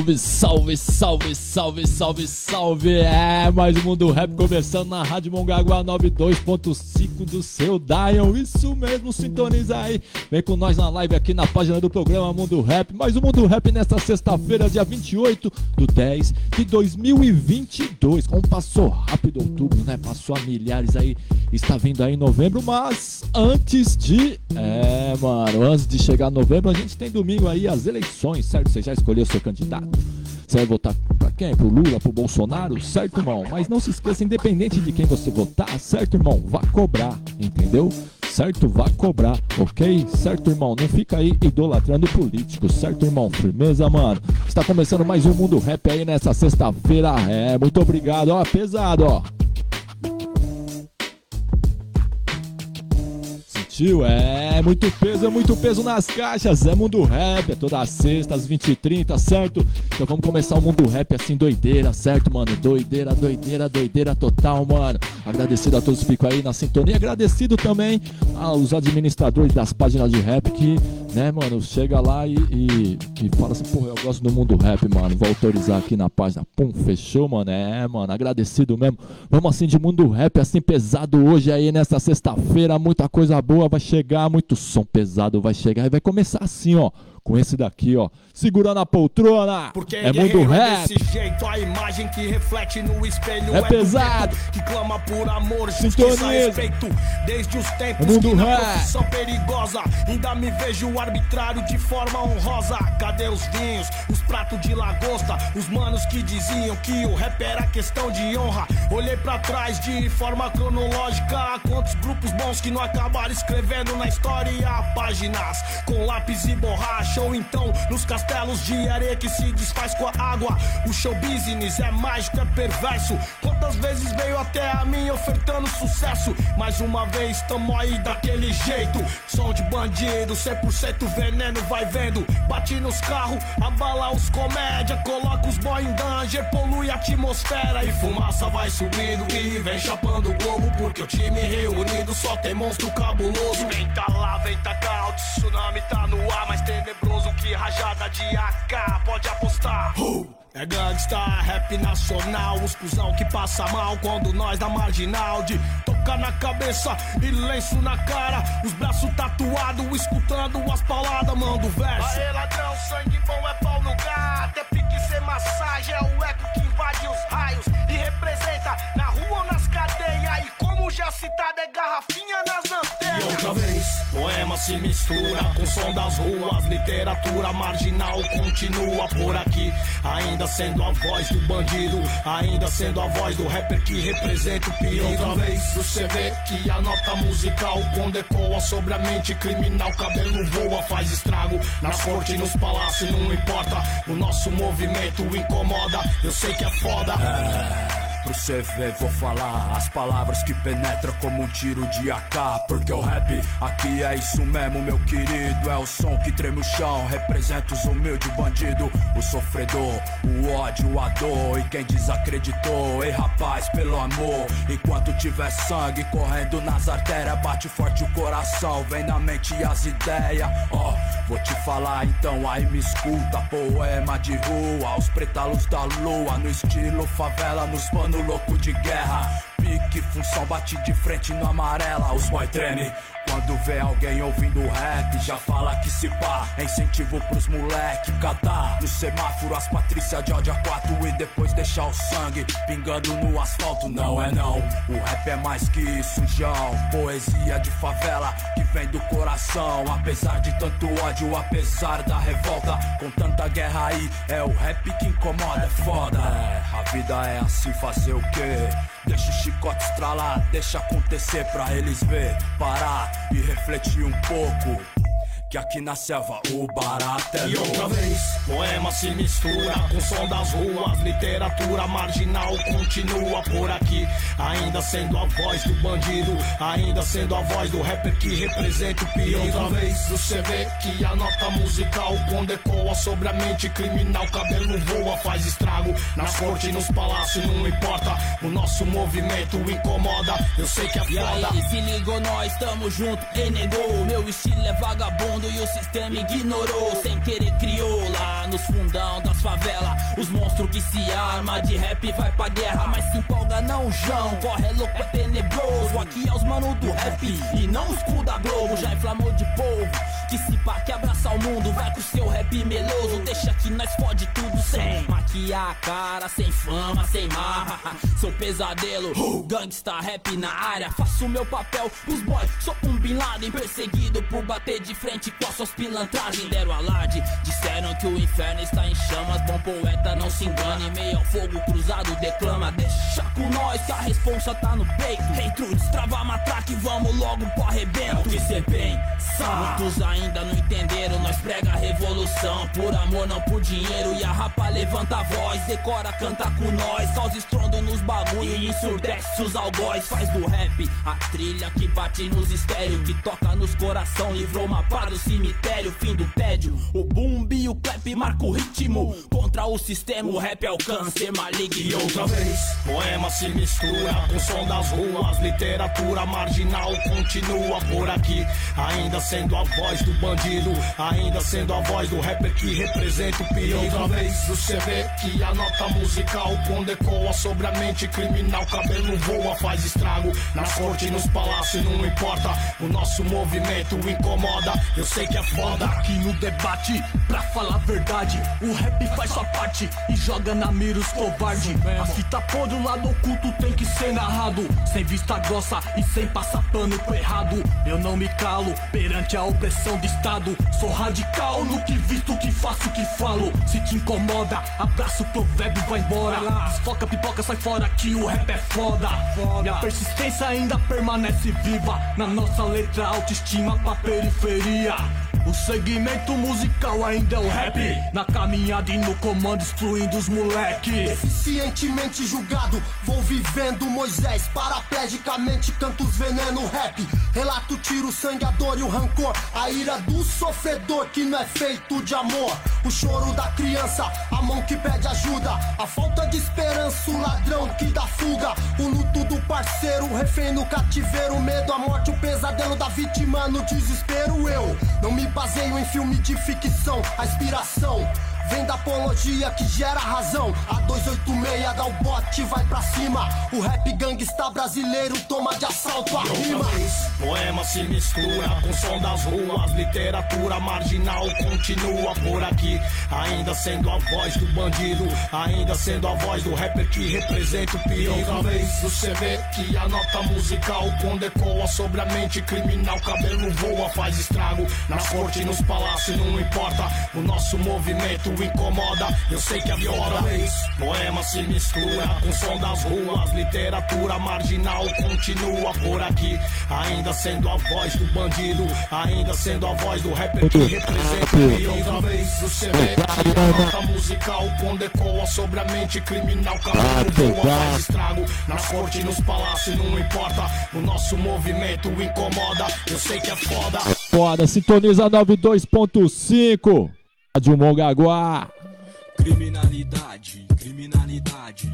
Salve, salve, salve, salve, salve, salve! É, mais um Mundo Rap começando na Rádio Mongaguá 92.5 do seu Dial. Isso mesmo, sintoniza aí. Vem com nós na live aqui na página do programa Mundo Rap. Mais um Mundo Rap nesta sexta-feira, dia 28 do 10 de 2022. Como passou rápido outubro, né? Passou a milhares aí. Está vindo aí novembro, mas antes de. É, mano, antes de chegar novembro, a gente tem domingo aí as eleições, certo? Você já escolheu seu candidato? Você vai votar pra quem? Pro Lula, pro Bolsonaro? Certo, irmão? Mas não se esqueça, independente de quem você votar, certo, irmão? Vá cobrar, entendeu? Certo? Vá cobrar, ok? Certo, irmão? Não fica aí idolatrando políticos, certo, irmão? Firmeza, mano? Está começando mais um Mundo Rap aí nessa sexta-feira. É, muito obrigado, ó, pesado, ó. Sentiu? É, muito peso, é muito peso nas caixas. É mundo rap, é toda sexta, às 20h30, certo? Então vamos começar o mundo rap assim, doideira, certo, mano? Doideira, doideira, doideira total, mano. Agradecido a todos que ficam aí na sintonia. Agradecido também aos administradores das páginas de rap que, né, mano, chega lá e, e, e fala assim, porra, eu gosto do mundo rap, mano. Vou autorizar aqui na página. Pum, fechou, mano. É, mano, agradecido mesmo. Vamos assim de mundo rap, assim pesado hoje aí nessa sexta-feira. Muita coisa boa vai chegar, muito som pesado vai chegar e vai começar assim, ó com esse daqui, ó. Segurando a poltrona. Porque é mundo rap. Desse jeito, a imagem que reflete no espelho É é, pesado. Que clama por amor, justiça, respeito. Desde os tempos É mundo que na rap. profissão perigosa ainda me vejo arbitrário de forma honrosa. Cadê os vinhos, os pratos de lagosta, os manos que diziam que o rap era questão de honra. Olhei pra trás de forma cronológica. Quantos grupos bons que não acabaram escrevendo na história páginas com lápis e borracha ou então nos castelos de areia que se desfaz com a água. O show business é mágico, é perverso. Quantas vezes veio até a mim ofertando sucesso? Mais uma vez tamo aí daquele jeito. Som de bandido, 100% veneno, vai vendo. Bate nos carros, abala os comédia, coloca os boy em danger, polui a atmosfera e fumaça vai subindo e vem chapando o globo porque o time reunido só tem monstro cabuloso. Vem tá lá, vem tá cá, o tsunami tá no ar, mais tenebroso que rajada de AK, pode apostar. É gangsta, rap nacional, os cuzão que passa mal quando nós da marginal de tocar na cabeça e lenço na cara, os braços tatuados, escutando as palavras, manda o verso. Aê ladrão, sangue bom é pau no gato, é pique ser massagem, é o eco que invade os raios e representa na rua ou nas E como já citado, é garrafinha nas antenas. E outra vez, poema se mistura com som das ruas, literatura marginal continua por aqui, ainda sendo a voz do bandido, ainda sendo a voz do rapper que representa o pior. Outra vez, você vê que a nota musical quando ecoa sobre a mente criminal, cabelo voa, faz estrago nas cortes, nos palácios, não importa. O nosso movimento incomoda, eu sei que é foda. Pro ver, vou falar as palavras que penetram como um tiro de AK. Porque o rap aqui é isso mesmo, meu querido. É o som que treme o chão, representa os humildes bandidos. O sofredor, o ódio, a dor. E quem desacreditou, ei rapaz, pelo amor. Enquanto tiver sangue correndo nas artérias, bate forte o coração, vem na mente as ideias. Ó, vou te falar então, aí me escuta. Poema de rua, os pretalos da lua. No estilo favela, nos pano louco de guerra. Pique, função, bate de frente no amarela. Os boy treme. Quando vê alguém ouvindo rap, já fala que se pá. É incentivo pros moleque catar. No semáforo, as Patrícia a quatro e depois deixar o sangue pingando no asfalto. Não é não, o rap é mais que isso, João. Poesia de favela que vem do coração. Apesar de tanto ódio, apesar da revolta, com tanta guerra aí, é o rap que incomoda, é foda. É, a vida é assim, fazer o quê? Deixa o chicote estralar, deixa acontecer pra eles ver, parar e refletir um pouco. Que aqui na selva o barato é E outra vez, poema se mistura com som das ruas, literatura marginal continua por aqui, ainda sendo a voz do bandido, ainda sendo a voz do rapper que representa o pior. E outra vez, você vê que a nota musical quando ecoa sobre a mente criminal, cabelo voa, faz estrago nas cortes, nos palácios, não importa. O nosso movimento incomoda, eu sei que é E foda. aí, se ligou, nós tamo junto e negou. Meu estilo é vagabundo e o sistema ignorou. Sem querer criou lá nos fundão das favelas. Os monstros que se arma de rap vai pra guerra, mas se empolga não, João. Corre é louco, é tenebroso. Aqui é os manos do rap e não os cu da Globo. Já inflamou de povo. Que se pá que abraça o mundo, vai com seu rap meloso. Deixa que nós fode tudo sem maquiar a cara, sem fama, sem marra. Sou pesadelo, gangsta rap na área. Faço meu papel, os boys, sou um Bin Laden perseguido por bater de frente com as suas pilantragens. Deram alarde, disseram que o inferno está em chamas. Bom poeta, não se engane, meio ao fogo cruzado, declama. Deixa com nós que a responsa tá no peito. Dentro, destrava a matraca e vamos logo pro arrebento. É que cê pensa, muitos ainda não entenderam. Nós prega a revolução, por amor, não por dinheiro. E a rapa levanta a voz, decora, canta com nós. Causa estrondo nos bagulho e ensurdece os algóis. Faz do rap a trilha que bate nos estéreos, que toca nos coração. Livrou uma pá do cemitério, fim do tédio. O boom e o clap marca o ritmo. Contra o sistema, o rap é o câncer maligno. E outra vez, poema se mistura com o som das ruas. Literatura marginal continua por aqui. Ainda sendo a voz do bandido, ainda sendo a voz do rapper que representa o pior. Outra vez, você vê que a nota musical quando ecoa sobre a mente criminal. Cabelo voa, faz estrago. Nas cortes, nos palácios, não importa. O nosso movimento incomoda. Eu sei que é foda. Aqui no debate, pra falar a verdade, o rap faz sua parte e joga na mira os covarde. A fita podre, o lado oculto tem que ser narrado. Sem vista grossa e sem passar pano pro errado. Eu não me calo perante a opressão do Estado. Sou radical no que visto, que faço, que falo. Se te incomoda, abraço o provérbio, vai embora. Desfoca, pipoca, sai fora que o rap é foda. Minha persistência ainda permanece viva. Na nossa letra, autoestima pra periferia. Yeah. O segmento musical ainda é o rap. Na caminhada e no comando excluindo os moleque. Eficientemente julgado Vou vivendo Moisés. Paraplegicamente canto os veneno rap. Relato tiro, sangue, a dor e o rancor. A ira do sofredor que não é feito de amor. O choro da criança, a mão que pede ajuda. A falta de esperança, o ladrão que dá fuga. O luto do parceiro, o refém no cativeiro. O medo, a morte, o pesadelo da vítima. No desespero Eu não me baseio em filme de ficção, a inspiração vem da apologia que gera razão. A 286 dá o bote, vai pra cima. O rap gangsta brasileiro toma de assalto a rima. Poema se mistura com som das ruas. Literatura marginal continua por aqui. Ainda sendo a voz do bandido, ainda sendo a voz do rapper que representa o pior. Outra vez você vê que a nota musical quando ecoa sobre a mente criminal. Cabelo voa, faz estrago. Nas cortes, nos palácios, não importa. O nosso movimento incomoda, eu sei que é viola. Poema se mistura com som das ruas, literatura marginal continua por aqui. Ainda sendo a voz do bandido, ainda sendo a voz do rapper que representa e outra vez a nota musical quando ecoa sobre a mente criminal, cabelo voa, faz estrago. Nas cortes, nos palácios, não importa. O nosso movimento incomoda, eu sei que é foda. Foda, sintoniza 92.5. Rádio Mongaguá. Criminalidade, criminalidade,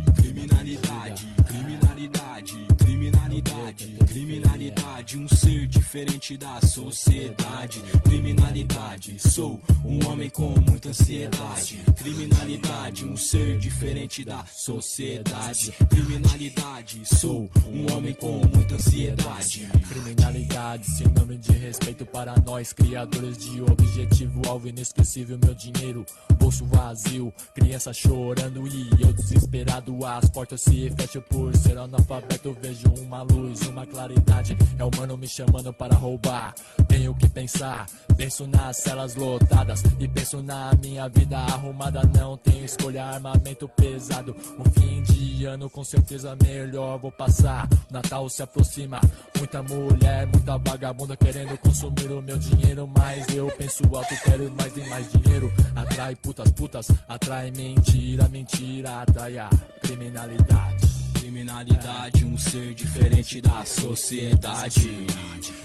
criminalidade, um ser diferente da sociedade. Criminalidade, sou um homem com muita ansiedade. Criminalidade, um ser diferente da sociedade. Criminalidade, sou um homem com muita ansiedade. Criminalidade, sinônimo de respeito para nós, criadores de objetivo, alvo inesquecível, meu dinheiro, bolso vazio, criança chorando e eu desesperado. As portas se fecham por ser analfabeto. Vejo uma luz, uma claridade. É mano me chamando para roubar. Tenho que pensar, penso nas celas lotadas e penso na minha vida arrumada. Não tenho escolha, armamento pesado. Um fim de ano com certeza melhor vou passar. Natal se aproxima, muita mulher, muita vagabunda querendo consumir o meu dinheiro. Mas eu penso alto, quero mais e mais dinheiro. Atrai putas, putas, atrai mentira, mentira, atrai a criminalidade. Criminalidade, um ser diferente da sociedade.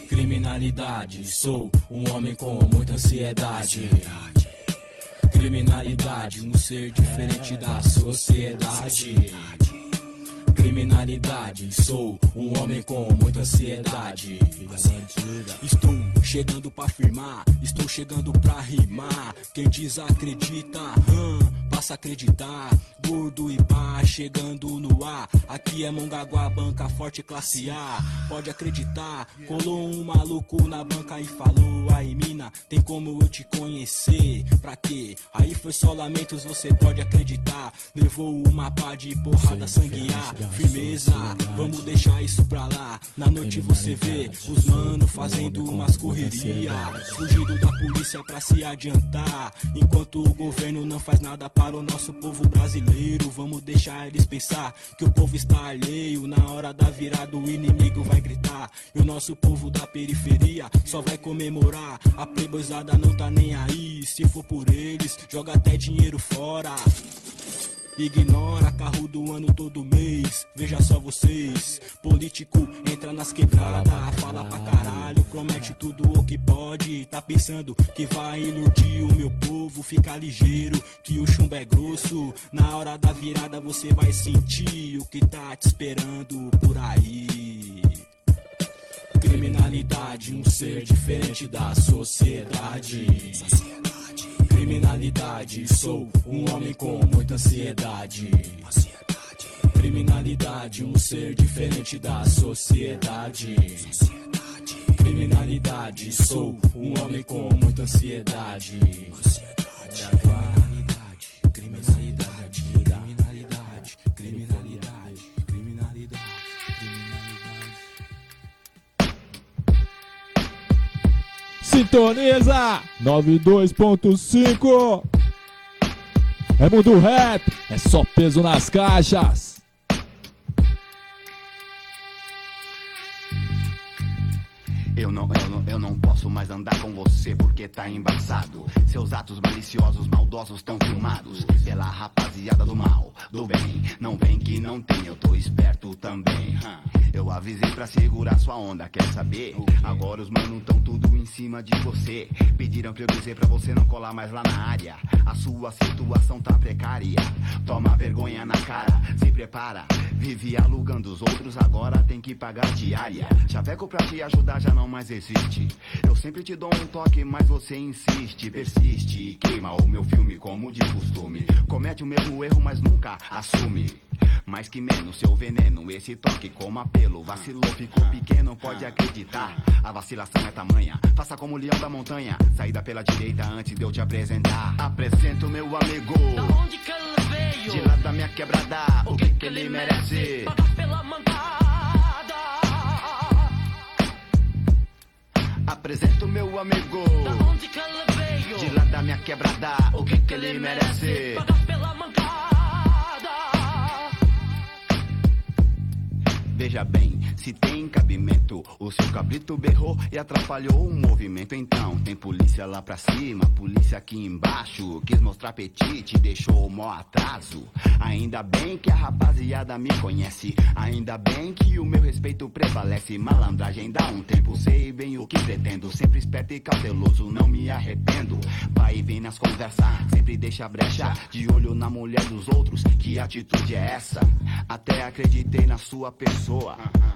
Criminalidade, sou um homem com muita ansiedade. Criminalidade, um ser diferente da sociedade. Criminalidade, sou um homem com muita ansiedade. Estou chegando pra firmar, estou chegando pra rimar. Quem desacredita, hum, passa a acreditar. Gordo e pá, chegando no ar. Aqui é Mongaguá, banca forte, classe A. Pode acreditar, colou um maluco na banca e falou: Aí, mina, tem como eu te conhecer? Pra quê? Aí foi só lamentos, você pode acreditar. Levou uma pá de porrada sanguear. Firmeza, vamos deixar isso pra lá. Na noite você vê os mano fazendo umas correria. Fugindo da polícia pra se adiantar. Enquanto o governo não faz nada para o nosso povo brasileiro. Vamos deixar eles pensar que o povo está alheio. Na hora da virada, o inimigo vai gritar. E o nosso povo da periferia só vai comemorar. A playboyzada não tá nem aí. Se for por eles, joga até dinheiro fora. Ignora carro do ano todo mês. Veja só vocês. Político entra nas quebradas, fala pra caralho, promete tudo o que pode. Tá pensando que vai iludir o meu povo. Fica ligeiro que o chumbo é grosso. Na hora da virada você vai sentir o que tá te esperando por aí. Criminalidade, um ser diferente da sociedade. Criminalidade, sou um homem com muita ansiedade. Criminalidade, um ser diferente da sociedade. Criminalidade, sou um homem com muita ansiedade. Criminalidade, Sintoniza 92.5 É mundo rap, é só peso nas caixas. Eu não, eu não, eu não posso mais andar com você porque tá embaçado. Seus atos maliciosos, maldosos tão filmados pela rapaziada do mal, do bem. Não vem que não tem, eu tô esperto também. Eu avisei pra segurar sua onda, quer saber? Agora os manos tão tudo em cima de você. Pediram pra eu dizer pra você não colar mais lá na área. A sua situação tá precária. Toma vergonha na cara, se prepara. Vive alugando os outros, agora tem que pagar diária. Chaveco pra te ajudar já não mais existe. Eu sempre te dou um toque, mas você insiste, persiste e queima o meu filme como de costume. Comete o mesmo erro, mas nunca assume. Mais que menos seu veneno, esse toque como apelo. Vacilou, ficou pequeno, pode acreditar. A vacilação é tamanha, faça como o leão da montanha. Saída pela direita antes de eu te apresentar. Apresento meu amigo. Da onde que ele veio? De lá da minha quebrada, o que, que ele merece? Pagar Apresento meu amigo. Da onde que ele veio? De lá da minha quebrada, o que, que ele merece? Veja bem, se tem cabimento, o seu cabrito berrou e atrapalhou o movimento. Então, tem polícia lá pra cima, polícia aqui embaixo. Quis mostrar apetite, deixou o mó atraso. Ainda bem que a rapaziada me conhece. Ainda bem que o meu respeito prevalece. Malandragem dá um tempo, sei bem o que pretendo. Sempre esperto e cauteloso, não me arrependo. Vai e vem nas conversas, sempre deixa brecha. De olho na mulher dos outros, que atitude é essa? Até acreditei na sua pessoa.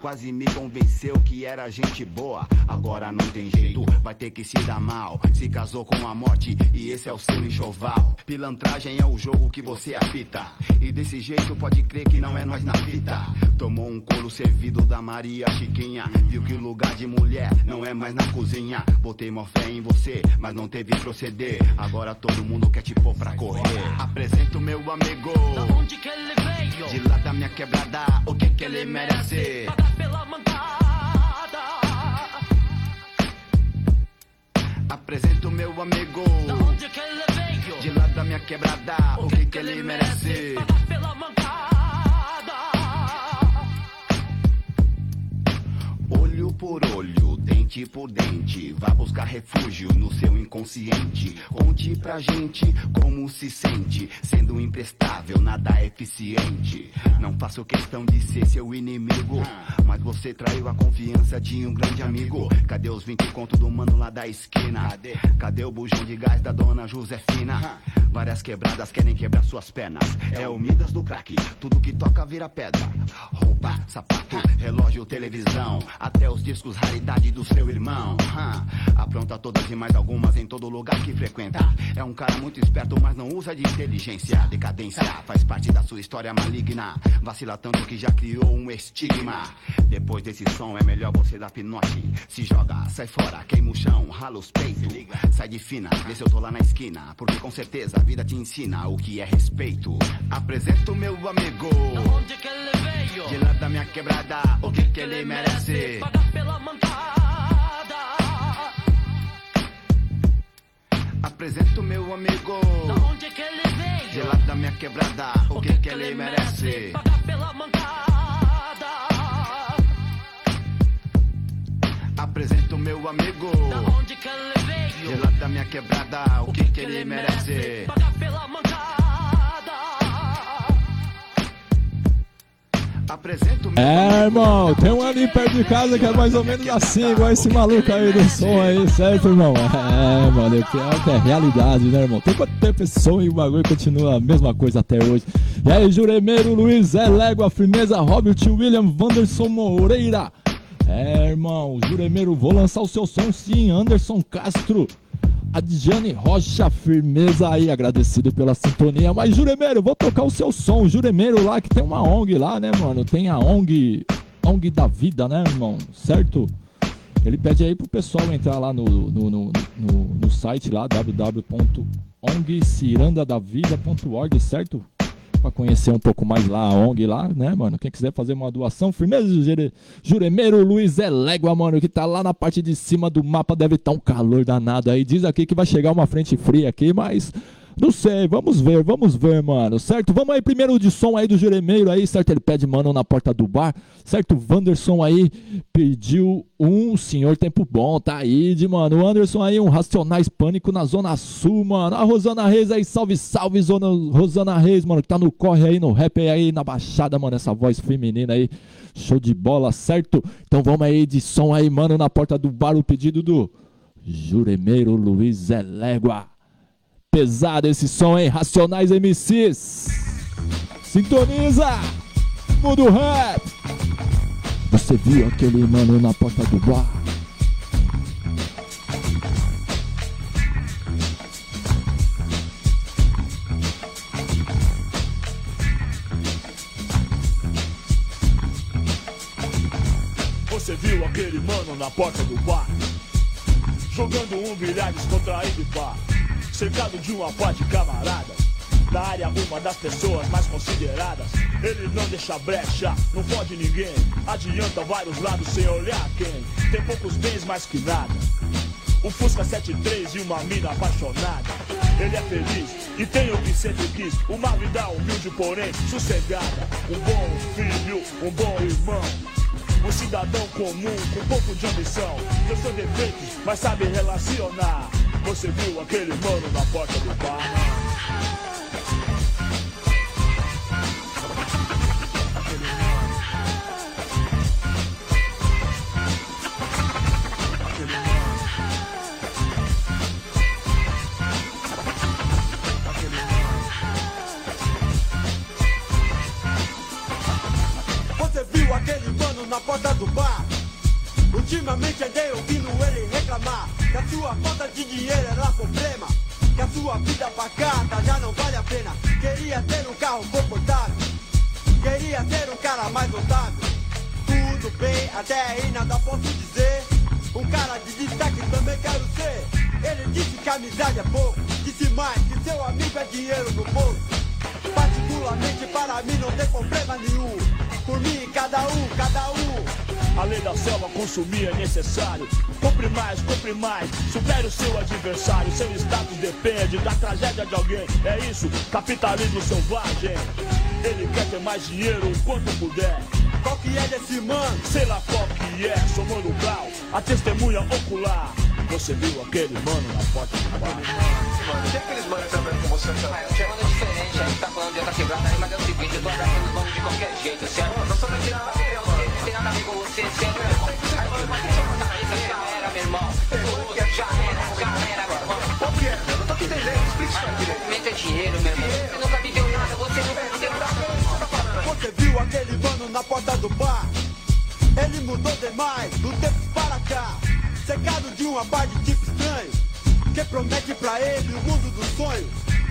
Quase me convenceu que era gente boa. Agora não tem jeito, vai ter que se dar mal. Se casou com a morte e esse é o seu enxoval. Pilantragem é o jogo que você apita. E desse jeito pode crer que não é nós na fita. Tomou um couro servido da Maria Chiquinha. Viu que lugar de mulher não é mais na cozinha. Botei mó fé em você, mas não teve proceder. Agora todo mundo quer te pôr pra correr. Apresento meu amigo. Da onde que ele veio? De lá da minha quebrada, o que que ele merece? Pela mancada. Apresento meu amigo. Da onde que ele veio? De lá da minha quebrada, o que que ele merece? Pagar pela mancada. Olho por olho, dente por dente, vá buscar refúgio no seu inconsciente. Conte pra gente como se sente, sendo imprestável, nada eficiente. Não faço questão de ser seu inimigo, mas você traiu a confiança de um grande amigo. Cadê os 20 conto do mano lá da esquina? Cadê o bujão de gás da dona Josefina? Várias quebradas querem quebrar suas pernas. É o Midas do crack, tudo que toca vira pedra. Roupa, sapato, relógio, televisão, até os discos raridade do seu irmão. hã? Apronta todas e mais algumas em todo lugar que frequenta. É um cara muito esperto, mas não usa de inteligência. Decadência faz parte da sua história maligna. Vacila tanto que já criou um estigma. Depois desse som é melhor você dar pinote. Se joga, sai fora, queima o chão, rala os peitos. Sai de fina, vê se eu tô lá na esquina. Porque com certeza a vida te ensina o que é respeito. Apresento meu amigo. Onde que ele veio? De lá da minha quebrada, o que que ele merece? Pagar pela Apresento meu amigo. Da onde que ele veio? De lá da minha quebrada, o que que ele merece? Pagar pela mancada. Apresento meu amigo. Da onde que ele veio? De lá da minha quebrada, o que que ele merece? Pagar pela mancada. É, irmão, tem um ali perto de casa que é mais ou menos assim, igual esse maluco aí do som aí, certo, irmão? É, mano, é pior que é realidade, né, irmão? Tem quanto tempo esse som e o bagulho continua a mesma coisa até hoje. E aí, Juremeiro, Luiz, Zé Légua, Firmeza, Robert, William, Wanderson Moreira. É, irmão, Juremeiro, vou lançar o seu som sim, Anderson Castro. A Rocha, firmeza aí, agradecido pela sintonia. Mas, Juremeiro, vou tocar o seu som. Juremeiro lá, que tem uma ONG lá, né, mano? Tem a ONG, ONG da vida, né, irmão? Certo? Ele pede aí pro pessoal entrar lá no, no, no, no, no site lá, www.ongcirandadavida.org, certo? Pra conhecer um pouco mais lá a ONG lá, né, mano? Quem quiser fazer uma doação, firmeza, Jure- Juremeiro Luiz é Légua, mano, que tá lá na parte de cima do mapa, deve estar um calor danado aí. Diz aqui que vai chegar uma frente fria aqui, mas não sei, vamos ver, vamos ver, mano, certo? Vamos aí primeiro de som aí do Juremeiro aí, certo? Ele pede mano na porta do bar, certo? Wanderson aí pediu um Senhor Tempo Bom, tá aí de, mano. O Anderson aí, um Racionais Pânico na Zona Sul, mano. A Rosana Reis aí, salve, salve, Zona Rosana Reis, mano, que tá no corre aí, no rap aí, na baixada, mano, essa voz feminina aí. Show de bola, certo? Então vamos aí de som aí, mano, na porta do bar, o pedido do Juremeiro Luiz Zé Légua. Pesado esse som, hein? Racionais MCs. Sintoniza! Mundo Rap! Você viu aquele mano na porta do bar? Você viu aquele mano na porta do bar? Jogando um bilhar descontraído e pá. Cercado de uma pá de camaradas. Na área, uma das pessoas mais consideradas. Ele não deixa brecha, não fode ninguém. Adianta vários lados sem olhar quem. Tem poucos bens mais que nada. Um Fusca 73 e uma mina apaixonada. Ele é feliz e tem o que sempre quis. Uma vida humilde, porém sossegada. Um bom filho, um bom irmão. Um cidadão comum com pouco de ambição. Eu sou defeitos, mas sabe relacionar. Você viu aquele mano na porta do bar? Consumir é necessário. Compre mais, compre mais, supere o seu adversário. Seu status depende da tragédia de alguém. É isso, capitalismo selvagem. Ele quer ter mais dinheiro enquanto puder. Qual que é desse mano? Sei lá qual que é, sou mano grau, a testemunha ocular. Você viu aquele mano na porta do bar? Tem aqueles manos trabalhando com você também? Eu tinha mano diferente, a gente tá falando de outra quebrada aí, mas é o seguinte, eu tô abraçando os manos de qualquer jeito, certo? Eu sou mentira não tem nada a ver com você, certo, Movimento é dinheiro, meu irmão. Você nunca viveu nada, você nunca viveu nada. Você viu aquele mano na porta do bar? Ele mudou demais, do tempo para cá. Cercado de uma par de tipo estranho Que promete pra ele o mundo dos sonhos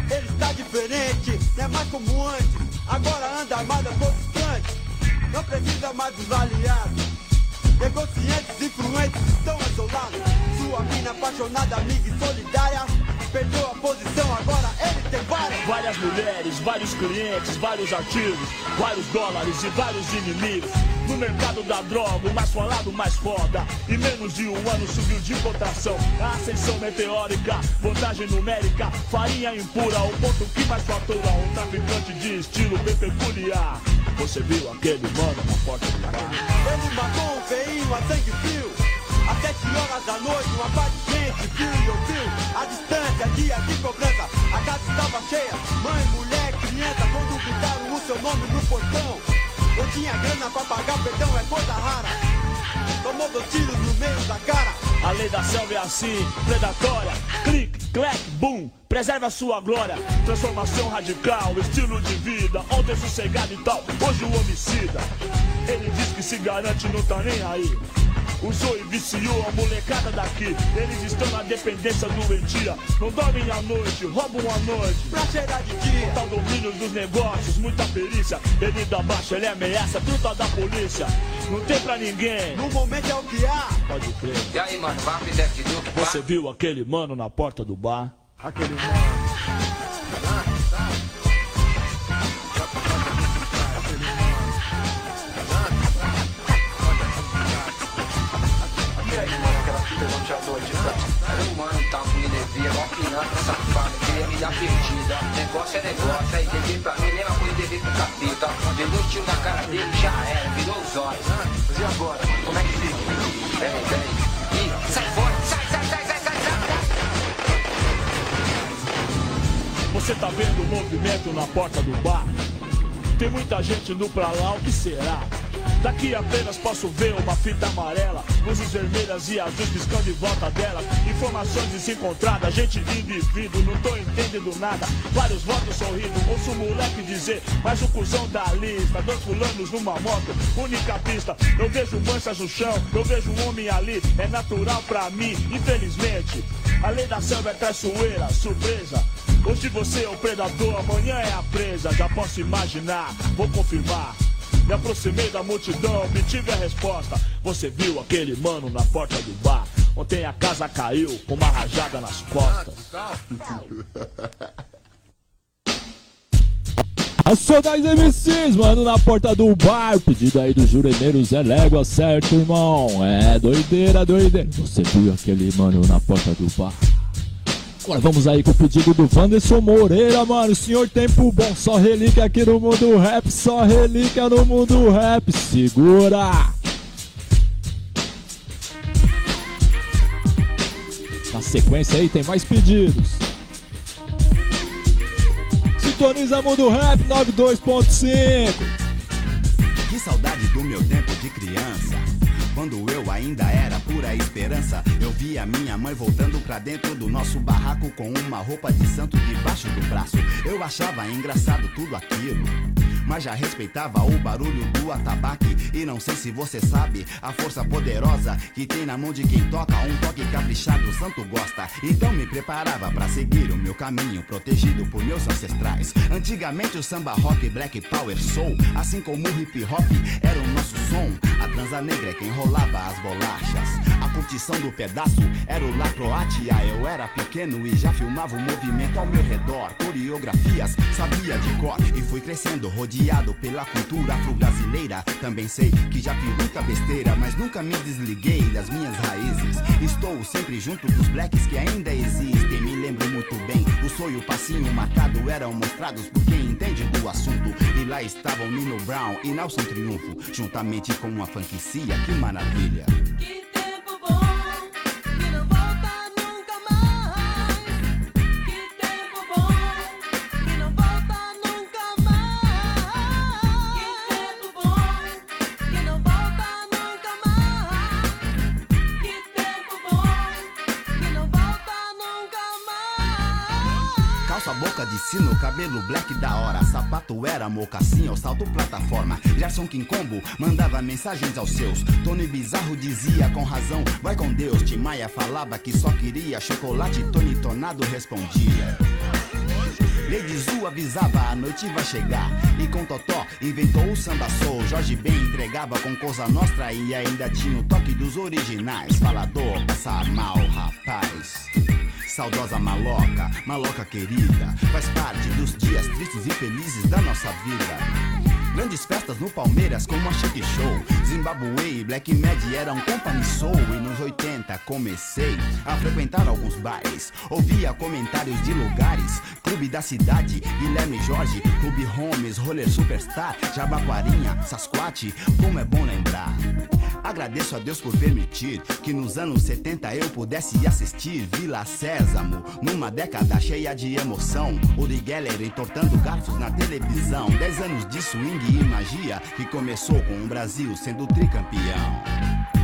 Ele está diferente, não é mais como antes Agora anda armado a todo instante Não precisa mais dos aliados Negociantes influentes estão isolados. Sua mina apaixonada, amiga e solidária. Perdeu a posição, agora várias mulheres, vários clientes, vários ativos, vários dólares e vários inimigos. No mercado da droga, o mais falado, o mais foda. Em menos de um ano subiu de cotação. A ascensão meteórica, vantagem numérica, farinha impura, o ponto que mais fatura. Um traficante de estilo bem peculiar. Você viu aquele mano na porta do bar? Ele matou um feinho a sangue frio Às sete horas da noite, uma parte de gente viu e ouviu A distância, dia de cobrança A casa estava cheia, mãe, mulher, criança Quando gritaram o seu nome no portão Não tinha grana pra pagar, perdão é coisa rara Tomou dois tiros no meio da cara A lei da selva é assim, predatória. Clique, clack, boom. Preserve a sua glória. Transformação radical, estilo de vida. Ontem sossegado e tal, hoje o homicida. Ele diz que se garante, não tá nem aí. Usou e viciou a molecada daqui. Eles estão na dependência doentia. Não dormem à noite, roubam à noite. Pra cheirar de dia Total domínio dos negócios, muita perícia. Ele da baixa, ele ameaça, truta da polícia. Não tem pra ninguém. No momento é o que há Pode crer. E aí, mano? Você viu aquele mano na porta do bar? Aquele mano criança safada, queria me dar perdida. Negócio é negócio, aí dever pra mim, mesma coisa dever pro capeta. Deu dois tiros na cara dele, já era, virou os olhos. Mas e agora? Como é que fica? Peraí, peraí. Ih, sai fora, sai, sai, sai, sai, sai, sai. Você tá vendo o movimento na porta do bar? Tem muita gente indo pra lá, o que será? Daqui apenas posso ver uma fita amarela, luzes vermelhas e azuis piscando em volta dela. Informações desencontradas, gente de indivíduo, não tô entendendo nada. Vários votos sorrindo, ouço o moleque dizer, mas o cuzão da lista. Dois fulanos numa moto, única pista. Eu vejo manchas no chão, eu vejo um homem ali, é natural pra mim, infelizmente. A lei da selva é traiçoeira, surpresa. Hoje você é o predador, amanhã é a presa. Já posso imaginar, vou confirmar. Me aproximei da multidão, obtive a resposta. Você viu aquele mano na porta do bar? Ontem a casa caiu com uma rajada nas costas. Ação das MCs, mano, na porta do bar. Pedido aí do Jureneiro Zé Légua, certo, irmão? É doideira, doideira. Você viu aquele mano na porta do bar? Agora vamos aí com o pedido do Wanderson Moreira, mano. Senhor Tempo Bom, só relíquia aqui no mundo rap, só relíquia no mundo rap. Segura! Na sequência aí tem mais pedidos. Sintoniza Mundo Rap 92.5. Que saudade do meu tempo de criança. Quando eu ainda era pura esperança, eu via minha mãe voltando pra dentro do nosso barraco com uma roupa de santo debaixo do braço. Eu achava engraçado tudo aquilo. Mas já respeitava o barulho do atabaque. E não sei se você sabe a força poderosa que tem na mão de quem toca. Um toque caprichado, o santo gosta. Então me preparava pra seguir o meu caminho, protegido por meus ancestrais. Antigamente o samba rock, black power soul, assim como o hip hop, era o nosso som. A transa negra é quem rolava as bolachas. A curtição do pedaço era o La Croatia. Eu era pequeno e já filmava o movimento ao meu redor. Coreografias sabia de cor e fui crescendo, rodeado pela cultura afro-brasileira. Também sei que já fiz muita besteira, mas nunca me desliguei das minhas raízes. Estou sempre junto dos blacks que ainda existem. Me lembro muito bem, o sonho, o passinho marcado eram mostrados por quem entende do assunto. E lá estavam Nino Brown e Nelson Triunfo, juntamente com uma franquicia. Que maravilha! Sino, cabelo black da hora. Sapato era mocassim ou salto plataforma. Gerson Quincombo mandava mensagens aos seus. Tony Bizarro dizia com razão: Vai com Deus. Tim Maia falava que só queria chocolate. Tony Tornado respondia. Lady Zu avisava, a noite vai chegar. E com Totó inventou o samba soul. Jorge Ben entregava com Cosa Nostra e ainda tinha o toque dos originais. Falador, passa mal, rapaz. Saudosa maloca, maloca querida, faz parte dos dias tristes e felizes da nossa vida. Grandes festas no Palmeiras como a Chic Show Zimbabwe e Black Mad eram company soul E nos 80 comecei a frequentar alguns bares Ouvia comentários de lugares Clube da Cidade, Guilherme Jorge Clube Holmes, Roller Superstar Jabaquarinha, Sasquatch, como é bom lembrar Agradeço a Deus por permitir que nos anos 70 eu pudesse assistir Vila Sésamo, numa década cheia de emoção. Uri Geller entortando garfos na televisão. Dez anos de swing e magia que começou com o Brasil sendo tricampeão.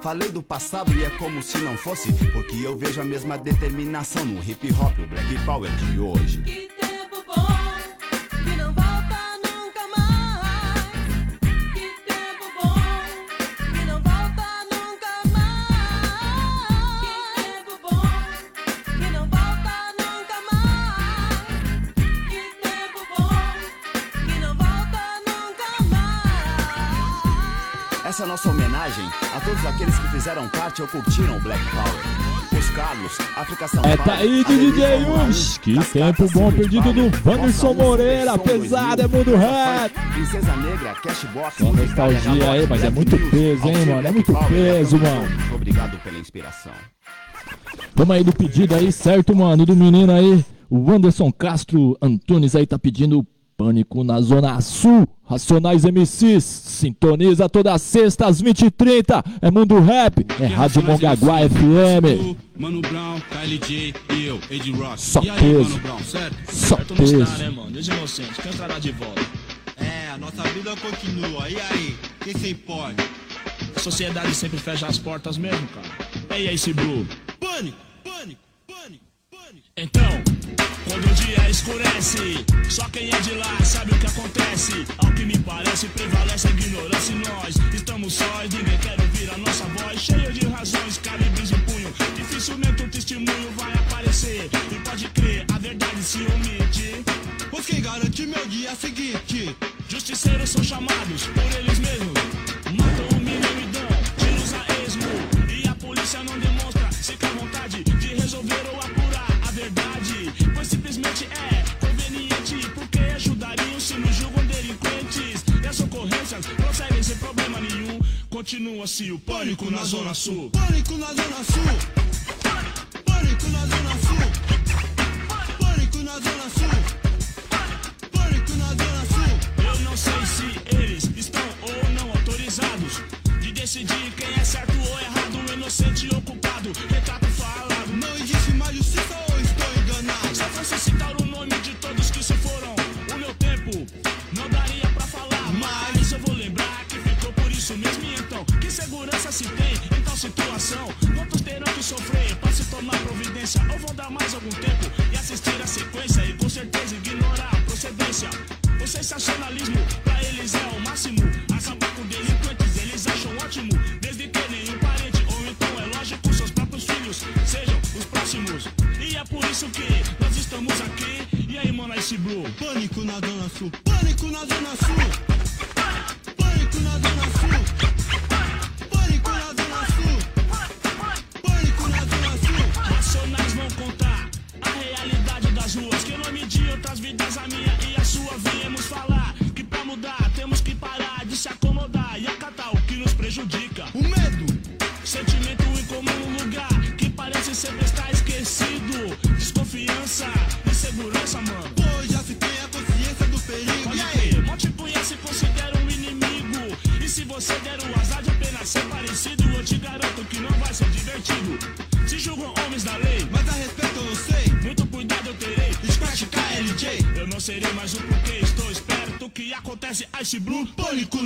Falei do passado e é como se não fosse, porque eu vejo a mesma determinação no hip hop, o black power de hoje. Nossa homenagem a todos aqueles que fizeram parte ou curtiram o Black Power. Os Carlos, África São É, Paulo. tá aí de DJ Yus. 1, Que tempo bom perdido do Wanderson Nova, Moreira. Pesado, é 2000, mundo rap. Princesa Negra, Cashbox. Nostalgia aí, mas é muito peso, hein, mano? É muito peso, mano. Obrigado pela inspiração. Tamo aí do pedido aí, certo, mano? Do menino aí. O Anderson Castro Antunes aí tá pedindo Pânico na Zona Sul. Racionais MCs. Sintoniza toda sexta às 20h30. É Mundo Rap. É Rádio Mongaguá FM. Mano Brown, KLJ e eu, Ed Rock. Só e aí, peso. Mano Brown, certo? Só Certo não está, peso. né, mano? Deus inocente, quem entrará de volta? É, a nossa vida continua. E aí? Quem se importa? A sociedade sempre fecha as portas mesmo, cara. E aí, esse Blue? Pânico, pânico, pânico. Então, quando o dia escurece, só quem é de lá sabe o que acontece. Ao que me parece, prevalece a ignorância em nós. Estamos sós, ninguém quer ouvir a nossa voz. Cheio de razões, calibres em punho. Dificilmente um testemunho vai aparecer. E pode crer, a verdade se omite. Os que garante meu dia seguinte. Justiceiros são chamados por eles mesmos. Continua-se o pânico na Zona Sul. Pânico na Zona Sul. Pânico na Zona Sul.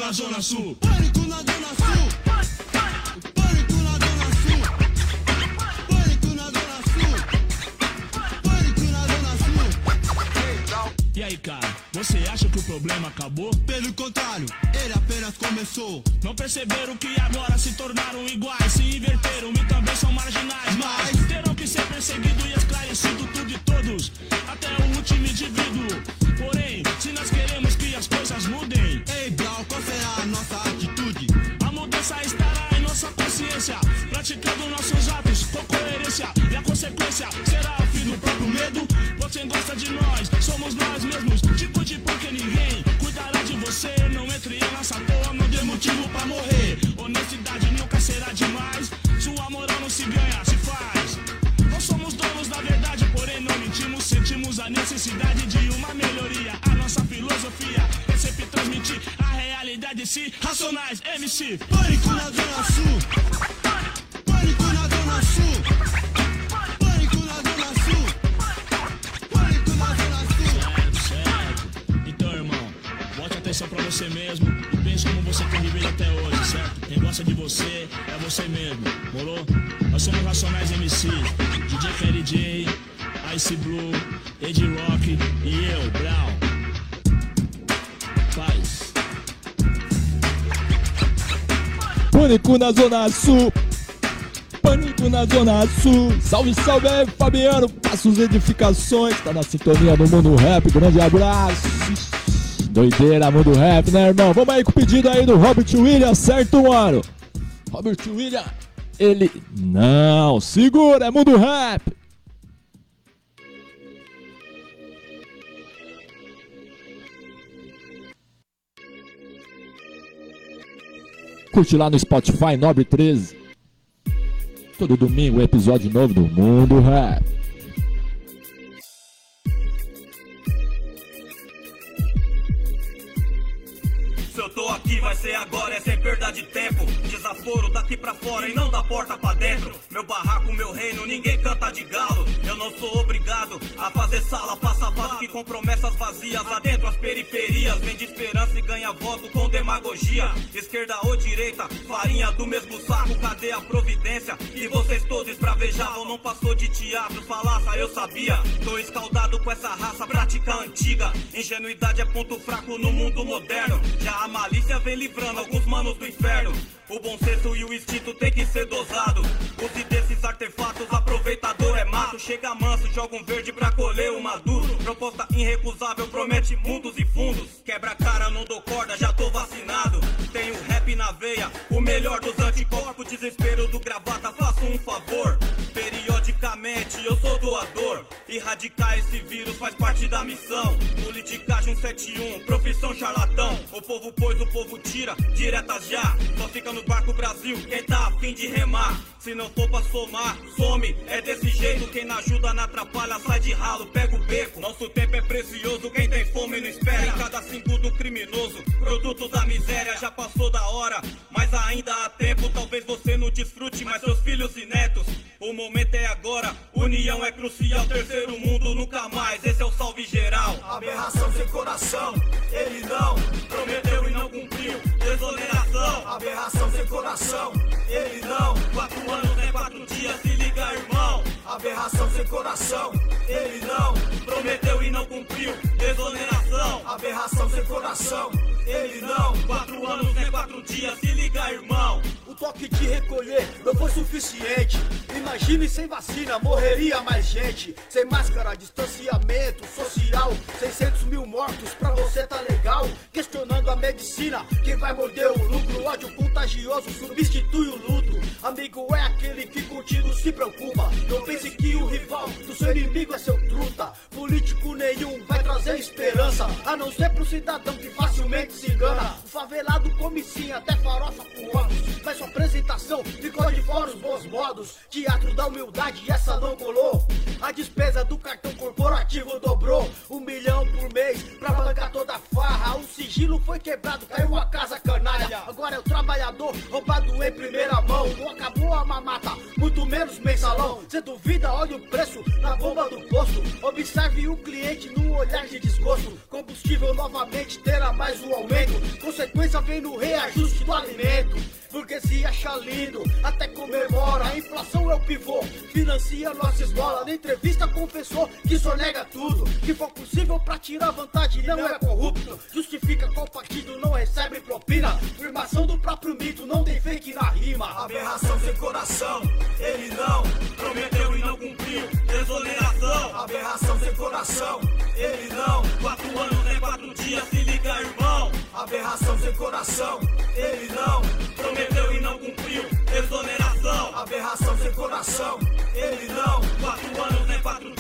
Na Zona Sul. Pânico na Zona Sul. E aí, cara, você acha que o problema acabou? Pelo contrário, ele apenas começou. Não perceberam que agora se tornaram iguais, se inverteram e também são marginais. Mas terão que ser perseguido e esclarecido tudo e todos, até o último indivíduo. Porém, se nós queremos que as coisas mudem, Ei, Blau, qual será a nossa atitude? a mudança estará em nossa consciência, praticando nossos atos com coerência. E a consequência será o fim do próprio medo. Você gosta de nós, somos nós mesmos. Te cuide porque ninguém cuidará de você. Não entre em nossa toa, não dê motivo pra morrer. Honestidade nunca será demais. Sua moral não se ganha, se faz. Mentimos. Sentimos a necessidade de uma melhoria. A nossa filosofia é sempre transmitir a realidade se racionais, MC. Pânico na Zona Sul. Pânico na Sul. Atenção pra você mesmo e pense como você tem vivido até hoje, certo? Quem gosta de você é você mesmo, morou? Nós somos Racionais MC, DJ KLJ, Ice Blue, Ed Rock e eu, Brown. Paz. Pânico na Zona Sul. Pânico na Zona Sul. Salve, salve aí, Fabiano. Passos edificações. Tá na sintonia do Mundo Rap. Grande abraço. Doideira, Mundo Rap, né, irmão? Vamos aí com o pedido aí do Robert Williams, certo, mano? Robert Williams, ele. Não, segura, é Mundo Rap. Curte lá no Spotify Nobre 13. Todo domingo, episódio novo do Mundo Rap. Tô aqui vai ser agora, é sem perda de tempo. Desaforo daqui pra fora e não da porta pra dentro. Meu barraco, meu reino, ninguém canta de galo. Eu não sou obrigado a fazer sala, passa vaso que com promessas vazias. Lá dentro as periferias, vende esperança e ganha voto com demagogia. Esquerda ou direita, farinha do mesmo saco, cadê a providência? E vocês todos esbravejavam, não passou de teatro, falaça, eu sabia. Tô escaldado com essa raça, prática antiga. Ingenuidade é ponto fraco no mundo moderno. Já a malícia vem livrando alguns manos do inferno. O bom senso e o instinto tem que ser dosado. Use desses artefatos, aproveitador é mato. Chega manso, joga um verde pra colher o maduro. Proposta irrecusável, promete mundos e fundos. Quebra cara, não dou corda, já tô vacinado. Tenho rap na veia, o melhor dos anticorpos. Desespero do gravata, faço um favor. Eu sou doador. Erradicar esse vírus faz parte da missão. Politicagem 171, profissão charlatão. O povo pôs, o povo tira, diretas já. Só fica no barco Brasil quem tá afim de remar. Se não for pra somar, some. É desse jeito, quem não ajuda não atrapalha, sai de ralo, pega o beco. Nosso tempo é precioso, quem tem fome não espera. Em cada cinco do criminoso, produto da miséria, já passou da hora. Mas ainda há tempo, talvez você não desfrute, mas seus filhos e netos. O momento é agora, união é crucial, terceiro mundo nunca mais, esse é o salve geral. Aberração sem coração, ele não Prometeu e não cumpriu, desoneração. Aberração sem coração, ele não. Quatro anos é quatro dias, se liga, irmão. Aberração sem coração, ele não Prometeu e não cumpriu, desoneração. Aberração sem coração, ele não Quatro anos é quatro dias, se liga, irmão. O só que te recolher não foi suficiente. Imagine sem vacina, morreria mais gente. Sem máscara, distanciamento social. 600 mil mortos, pra você tá legal. Questionando a medicina, quem vai morder o lucro? Ódio contagioso substitui o luto. Amigo é aquele que contigo se preocupa. Não pense que o rival do seu inimigo é esperança, a não ser pro cidadão que facilmente se engana. O favelado come sim até farofa com ovos. Mas sua apresentação ficou de fora os bons modos. Teatro da humildade, essa não colou. A despesa do cartão corporativo dobrou. Um milhão por mês pra bancar toda a farra. O sigilo foi quebrado, caiu a casa canalha. Agora é o trabalhador roubado em primeira mão. Muito menos mensalão. Cê duvida, olha o preço na bomba do posto. Observe o cliente no olhar de desgosto. Combustível novamente terá mais um aumento. Consequência vem no reajuste do alimento. Porque se acha lindo, até comemora. A inflação é o pivô, financia nossa esmola. Na entrevista confessou que só nega tudo. Que for possível pra tirar vantagem, não é corrupto. Justifica qual partido não recebe propina. Afirmação do próprio mito, não tem fake na rima. Aberração sem coração, ele não prometeu e não cumpriu. Desoneração, Aberração sem coração, ele não. Quatro anos em quatro dias, se liga, irmão. aberração sem coração, Ele não prometeu e não cumpriu. Desoneração, aberração sem coração, ele não. Quatro anos em quatro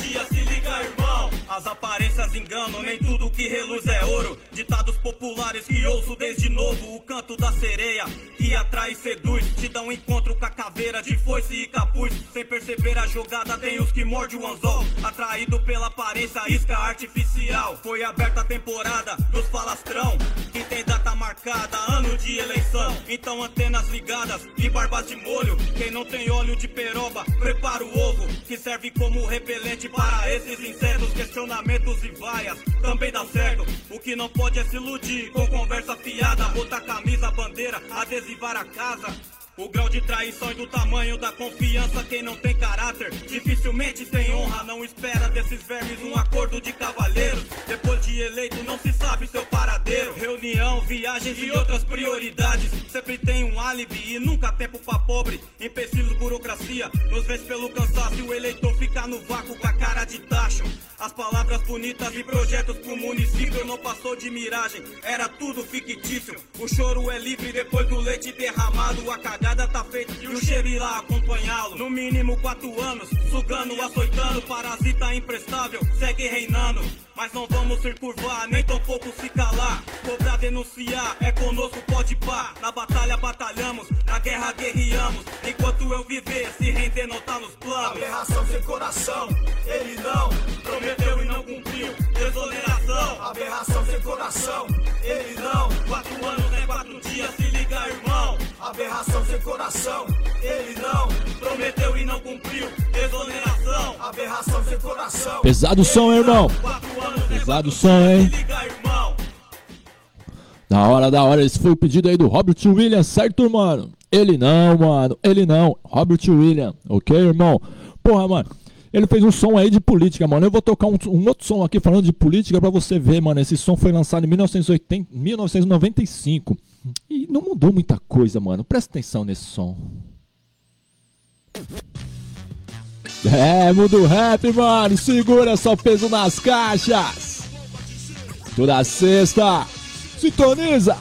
As aparências enganam, nem tudo que reluz é ouro. Ditados populares que ouço desde novo. O canto da sereia que atrai e seduz. Te dá um encontro com a caveira de foice e capuz. Sem perceber a jogada, tem os que morde o anzol. Atraído pela aparência, isca artificial. Foi aberta a temporada dos falastrão. Que tem data marcada, ano de eleição. Então antenas ligadas e barbas de molho. Quem não tem óleo de peroba, prepara o ovo. Que serve como repelente para esses insetos. Questionamentos e vaias também dá certo. O que não pode é se iludir com conversa fiada. Botar camisa, bandeira, adesivar a casa. O grau de traição e do tamanho da confiança, quem não tem caráter, dificilmente tem honra. Não espera desses vermes um acordo de cavalheiros. Depois de eleito, não se sabe seu paradeiro. Reunião, viagens e outras prioridades. Sempre tem um álibi e nunca tempo pra pobre. Empecilhos, burocracia, nos vence pelo cansaço. E o eleitor fica no vácuo com a cara de tacho. As palavras bonitas e projetos pro município não passou de miragem, era tudo fictício. O choro é livre depois do leite derramado. A cagada tá feita e o cheiro irá acompanhá-lo. No mínimo quatro anos, sugando, açoitando. Parasita imprestável, segue reinando. Mas não vamos se curvar, nem tampouco se calar. Cobrar, denunciar, é conosco, pode pá. Na batalha batalhamos, na guerra guerreamos. Enquanto eu viver, se render não tá nos planos. aberração sem coração, Ele não prometeu e não cumpriu. Desoneração, aberração sem coração, ele não. Quatro anos em quatro dias, se liga, irmão. Aberração sem coração, Ele não prometeu e não cumpriu. Desoneração, aberração sem coração. Pesado o som, hein, irmão. Pesado o som, hein? Da hora, da hora. Esse foi o pedido aí do Robert Williams, certo, mano? Ele não, mano. Ele não. Robert Williams. Ok, irmão? Porra, mano. Ele fez um som aí de política, mano. Eu vou tocar um, um outro som aqui falando de política pra você ver, mano. Esse som foi lançado em 1980, 1995. E não mudou muita coisa, mano. Presta atenção nesse som. É, mundo rap, mano. Segura só peso nas caixas. Toda sexta. Sintoniza.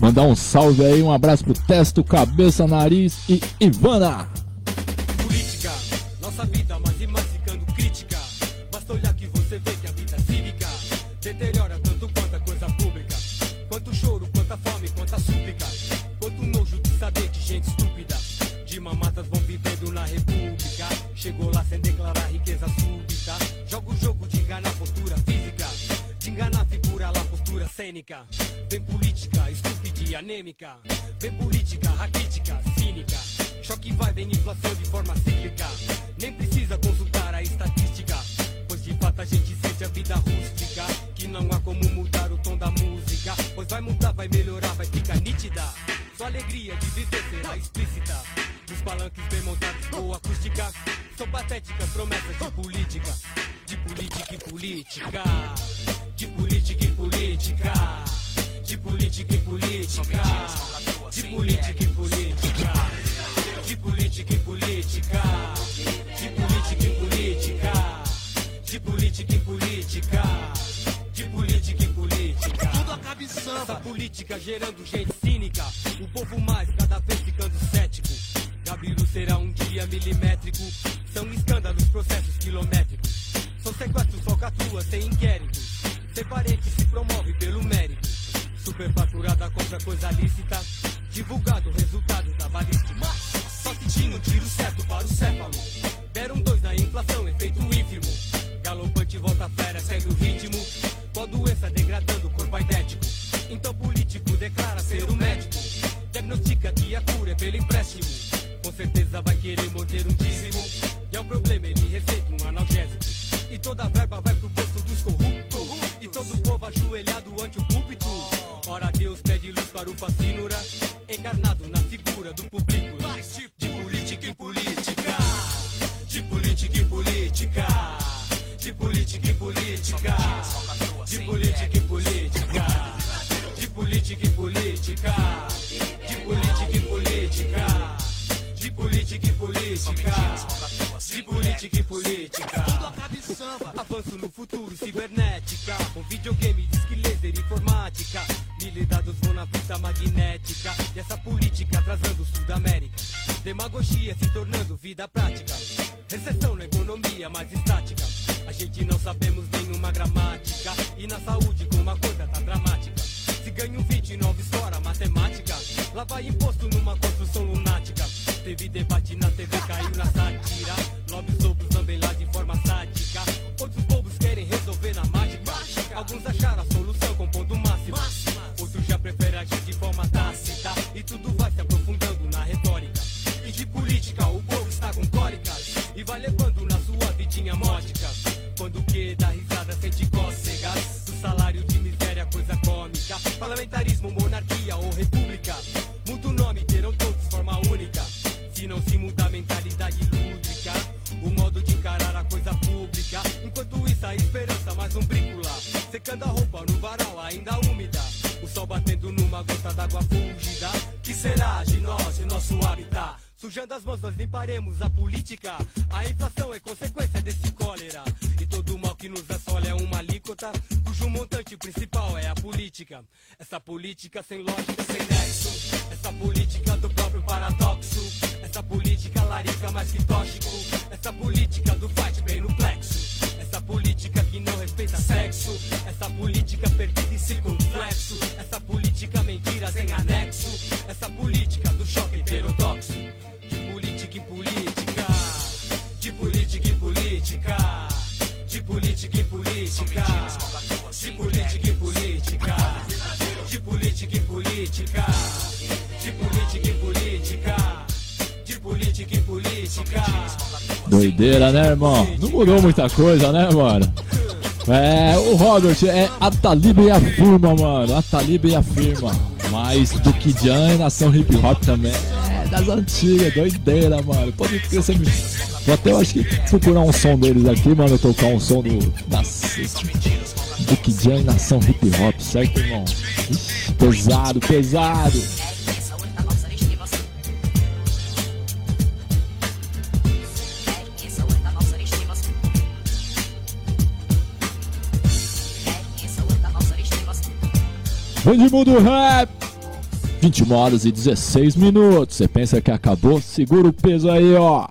Mandar um salve aí, um abraço pro Testo, Cabeça, Nariz e Ivana. política. Nossa vida ficando crítica. Anêmica. Política, raquítica, cínica. Choque vai, vem inflação de forma cíclica. sintética. Tudo acaba em samba, avanço no futuro, cibernética. Com videogame, disque laser, informática. Mil dados vão na fita magnética. E essa política atrasando o Sudamérica. Demagogia se tornando faremos a política. Doideira, né, irmão? Não mudou muita coisa, né, mano? É, o Robert é a Talib e a firma, mano. A Talib e a firma. Mas do Kidian e nação hip hop também. É, das antigas, doideira, mano. Pode que você me. Vou até eu acho que procurar um som deles aqui, mano. Tocar um som do. Das... Do e nação hip hop, certo, irmão? Ixi, pesado, pesado. Edmundo Rap. 21 horas e 16 minutos. Você pensa que acabou? Segura o peso aí, ó.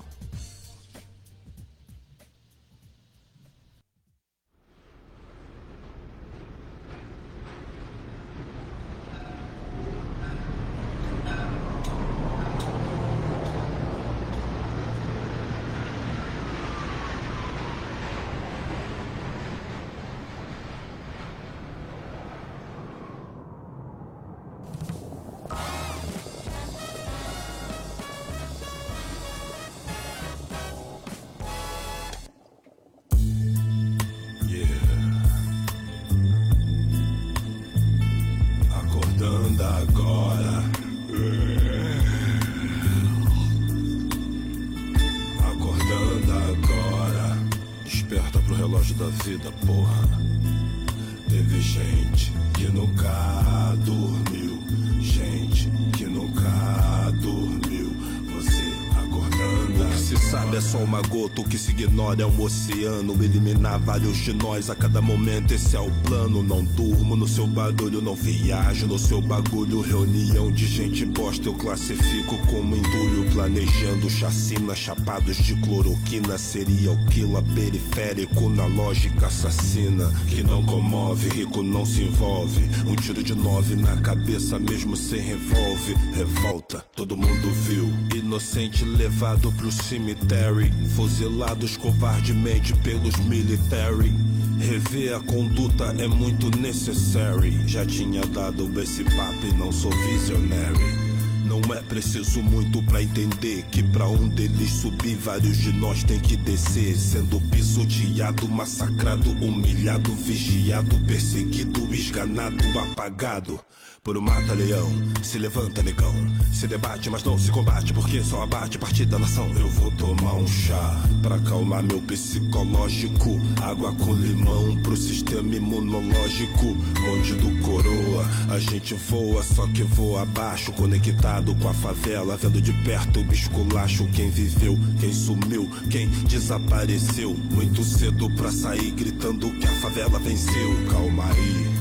Oceano. Eliminar vários de nós a cada momento, esse é o plano. Não durmo no seu barulho, não viajo no seu bagulho. Reunião de gente bosta, eu classifico como entulho. Planejando chacina, chapados de cloroquina. Seria o quila periférico na lógica assassina. Que não comove, rico não se envolve. Um tiro de nove na cabeça, mesmo sem revólver. Revolta, todo mundo viu. Inocente levado pro cemitério. Fuzilados covardemente pelos military. Rever a conduta é muito necessário. Já tinha dado esse papo e não sou visionary. Não é preciso muito pra entender que pra um deles subir, vários de nós tem que descer. Sendo pisoteado, massacrado, humilhado, vigiado, perseguido, esganado, apagado. Por um mata-leão, se levanta, negão. Se debate, mas não se combate, porque só abate parte da nação. Eu vou tomar um chá pra acalmar meu psicológico. Água com limão pro sistema imunológico. Onde do coroa, a gente voa, só que voa abaixo. Conectado com a favela, vendo de perto o esculacho. Quem viveu, quem sumiu, quem desapareceu. Muito cedo pra sair gritando que a favela venceu. Calma aí.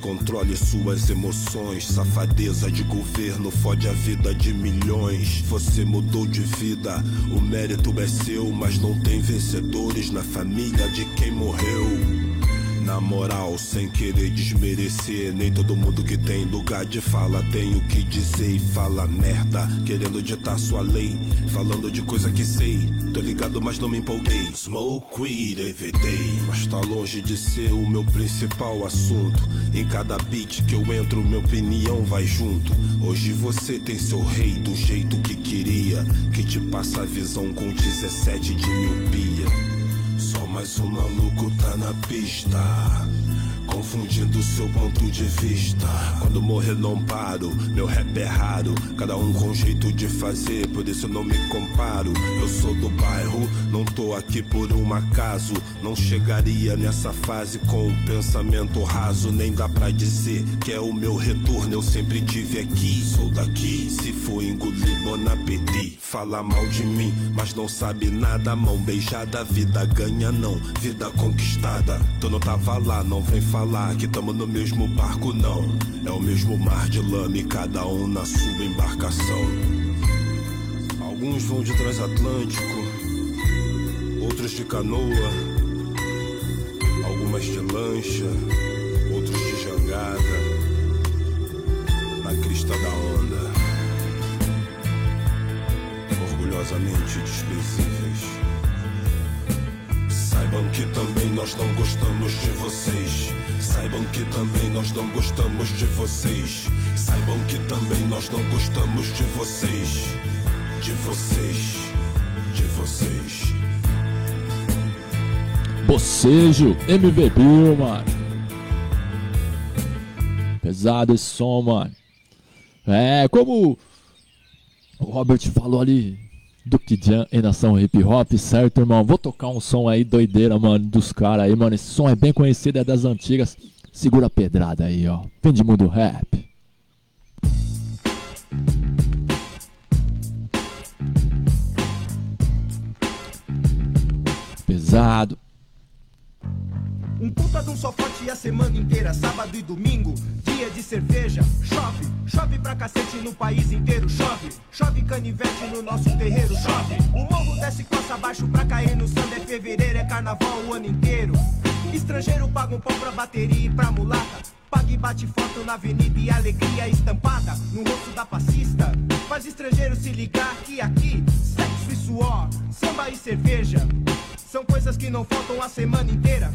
Controle suas emoções, safadeza de governo fode a vida de milhões. Você mudou de vida, o mérito é seu, mas não tem vencedores na família de quem morreu. Na moral, sem querer desmerecer, nem todo mundo que tem lugar de fala tem o que dizer e fala merda, querendo ditar sua lei, falando de coisa que sei. Tô ligado, mas não me empolguei. Smoke weed every day, mas tá longe de ser o meu principal assunto. Em cada beat que eu entro, minha opinião vai junto. Hoje você tem seu rei do jeito que queria, que te passa a visão com 17 de miopia. Mais um maluco tá na pista. Confundindo seu ponto de vista. Quando morrer não paro, meu rap é raro. Cada um com jeito de fazer, por isso não me comparo. Eu sou do bairro, não tô aqui por um acaso. Não chegaria nessa fase com um pensamento raso. Nem dá pra dizer que é o meu retorno. Eu sempre tive aqui, sou daqui. Se for engolir, bon appetit. Fala mal de mim, mas não sabe nada. Mão beijada, vida ganha não, vida conquistada. Tu não tava lá, não vem falar que tamo no mesmo barco, não. É o mesmo mar de lama e cada um na sua embarcação. Alguns vão de transatlântico, outros de canoa, algumas de lancha, outros de jangada, na crista da onda. Orgulhosamente desprezíveis. Saibam que também nós não gostamos de vocês. Saibam que também nós não gostamos de vocês. Saibam que também nós não gostamos de vocês. De vocês. De vocês. Bocejo, MV Bill, mano. Pesado esse som, mano. É, como o Robert falou ali, Duke Jan e nação hip hop, certo, irmão? Vou tocar um som aí doideira, mano, dos caras aí, mano. Esse som é bem conhecido, é das antigas. Segura a pedrada aí, ó. Vem de mundo rap. Pesado. Um puta de um só forte a semana inteira, sábado e domingo, dia de cerveja. Chove, chove pra cacete no país inteiro, chove. Chove canivete no nosso terreiro, chove. O morro desce costa abaixo pra cair no samba, é fevereiro, é carnaval o ano inteiro. Estrangeiro paga um pão pra bateria e pra mulata. Paga e bate foto na avenida e alegria estampada no rosto da passista. Faz estrangeiro se ligar que aqui, sexo e suor, samba e cerveja. São coisas que não faltam a semana inteira.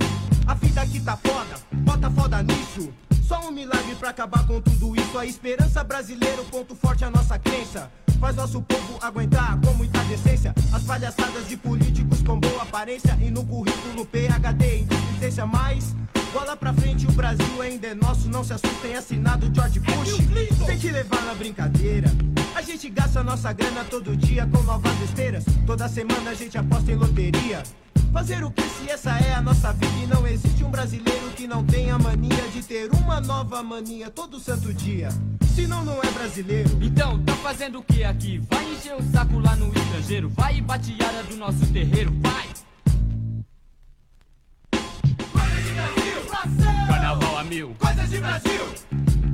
A vida aqui tá foda, bota foda nisso. Só um milagre pra acabar com tudo isso. A esperança brasileira, o ponto forte é a nossa crença. Faz nosso povo aguentar com muita decência. As palhaçadas de políticos com boa aparência. E no currículo PHD, inteligência mais. Bola pra frente, o Brasil ainda é nosso. Não se assustem, assinado George Bush. Tem que levar na brincadeira. A gente gasta nossa grana todo dia com novas besteiras. Toda semana a gente aposta em loteria. Fazer o que se essa é a nossa vida e não existe um brasileiro que não tenha mania de ter uma nova mania todo santo dia. Senão não é brasileiro. Então, tá fazendo o que aqui? Vai encher o saco lá no estrangeiro. Vai bateada do nosso terreiro, vai! Carnaval a mil. Coisas de Brasil,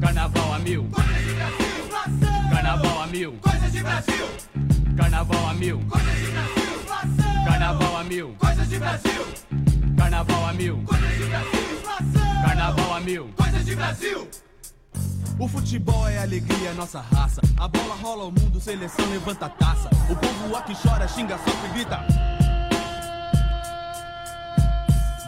Carnaval a mil. coisas de Brasil, inflação. Carnaval a mil. Coisas de Brasil, Carnaval a mil. coisas de Brasil. Carnaval a mil. Coisas de Brasil, Carnaval a mil. coisas de Brasil, inflação. Carnaval a mil. Coisas de Brasil. O futebol é alegria, nossa raça. A bola rola o mundo, seleção levanta a taça. O povo aqui chora, xinga, sofre, grita.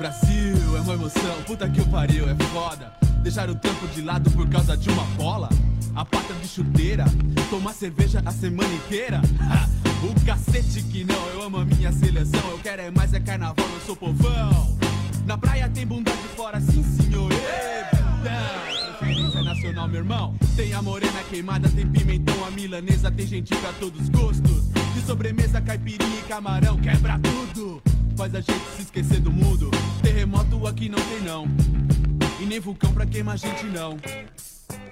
Brasil é uma emoção, puta que o pariu, é foda. Deixar o tempo de lado por causa de uma bola. A pata de chuteira, tomar cerveja a semana inteira. Ha, o cacete que não, eu amo a minha seleção. Eu quero é mais, é carnaval, eu sou povão. Na praia tem bunda de fora, sim senhor. Bundão. Preferência nacional, meu irmão. Tem a morena queimada, tem pimentão, a milanesa, tem gente pra todos os gostos. De sobremesa, caipirinha e camarão, quebra tudo. Faz a gente se esquecer do mundo. Terremoto aqui não tem não. E nem vulcão pra queimar gente não.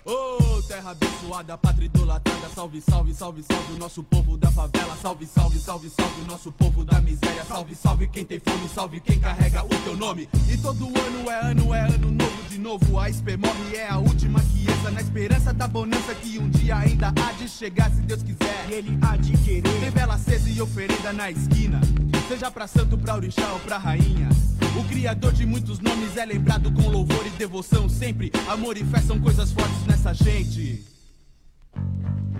Ô, terra abençoada, pátria idolatrada, salve, salve, salve, salve o nosso povo da favela, salve, salve, salve, salve o nosso povo da miséria, salve, salve quem tem fome, salve quem carrega o teu nome. E todo ano é ano, é ano novo de novo, a SP morre é a última que entra na esperança da bonança que um dia ainda há de chegar, se Deus quiser. E ele há de querer. Tem vela acesa e oferenda na esquina, seja pra santo, pra orixá ou pra rainha. O criador de muitos nomes é lembrado com louvor e devoção sempre. Amor e fé são coisas fortes nessa gente.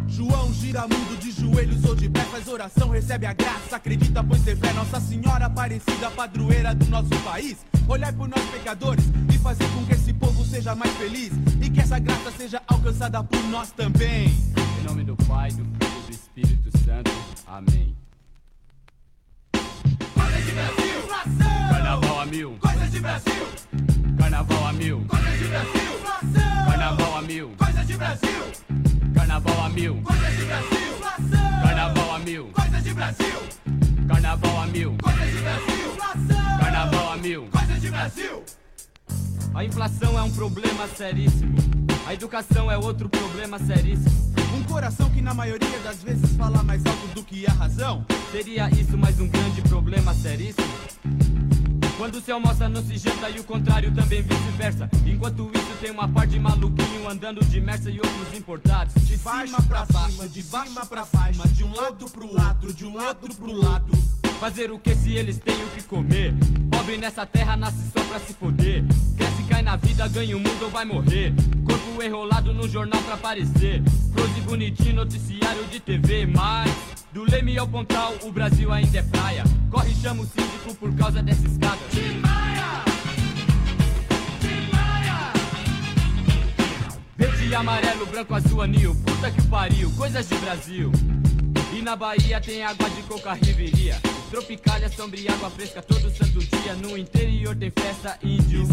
João gira mundo de joelhos ou de pé, faz oração, recebe a graça, acredita, pois tem fé. Nossa Senhora Aparecida, padroeira do nosso país. Olhar por nós pecadores e fazer com que esse povo seja mais feliz. E que essa graça seja alcançada por nós também. Em nome do Pai, do Filho e do Espírito Santo. Amém. Mil. Coisas de Brasil, Carnaval a mil. coisas de Brasil, inflação. Carnaval a mil. Coisas de Brasil, Carnaval a mil. coisas de Brasil, inflação. Carnaval a mil. Coisas de Brasil, Carnaval a mil. coisas de Brasil, inflação. Carnaval a mil. Coisas de Brasil. A inflação é um problema seríssimo. A educação é outro problema seríssimo. Um coração que na maioria das vezes fala mais alto do que a razão. Seria isso mais um grande problema seríssimo? Quando se almoça não se janta e o contrário também vice-versa. Enquanto isso tem uma par de maluquinho andando de Merça e outros importados. De cima pra baixo, de baixo pra cima, de um lado pro outro, de um outro pro lado. Fazer o que se eles têm o que comer? Pobre nessa terra nasce só pra se foder. Cresce, cai na vida, ganha o mundo ou vai morrer. Corpo enrolado no jornal pra aparecer. Close bonitinho, noticiário de TV. Mas, do Leme ao Pontal, o Brasil ainda é praia. Corre, chama o síndico por causa dessa escada. Tim Maia! Verde, amarelo, branco, azul, anil. Puta que pariu, coisas de Brasil. Na Bahia tem água de coca riveria. Tropicália, sombra e água fresca todo santo dia. No interior tem festa índio.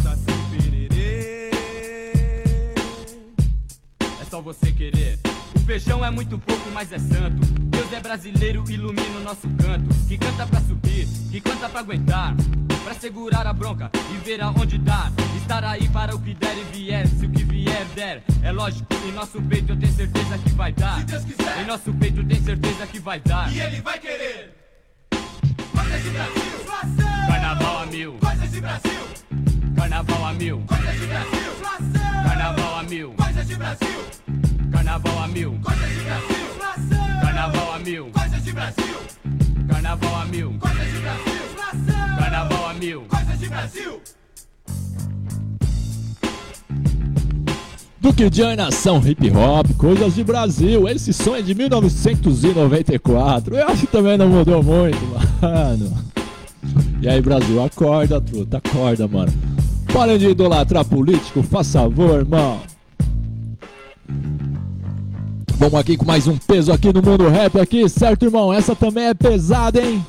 É só você querer. O feijão é muito pouco, mas é santo. Deus é brasileiro, ilumina o nosso canto. Que canta pra subir, que canta pra aguentar. Pra segurar a bronca e ver aonde dar. Estar aí para o que der e vier. Se o que vier der, é lógico. Em nosso peito eu tenho certeza que vai dar. Se Deus quiser. Em nosso peito eu tenho certeza que vai dar. E ele vai querer. Coisas de Brasil, inflação. Carnaval a mil. Coisas de Brasil, Carnaval a mil. coisas de Brasil. Carnaval a mil. Coisas de Brasil, Carnaval a mil. coisas de Brasil. Carnaval a mil. Coisas de Brasil, Carnaval a mil. coisas de Brasil. Carnaval a mil. Coisas de Brasil. Duque de Nação Hip Hop, coisas de Brasil. Esse som é de 1994. Eu acho que também não mudou muito, mano. E aí, Brasil, acorda, truta, acorda, mano. Parem de idolatrar político, faz favor, irmão. Vamos aqui com mais um peso aqui no mundo rap aqui, certo, irmão? Essa também é pesada, hein?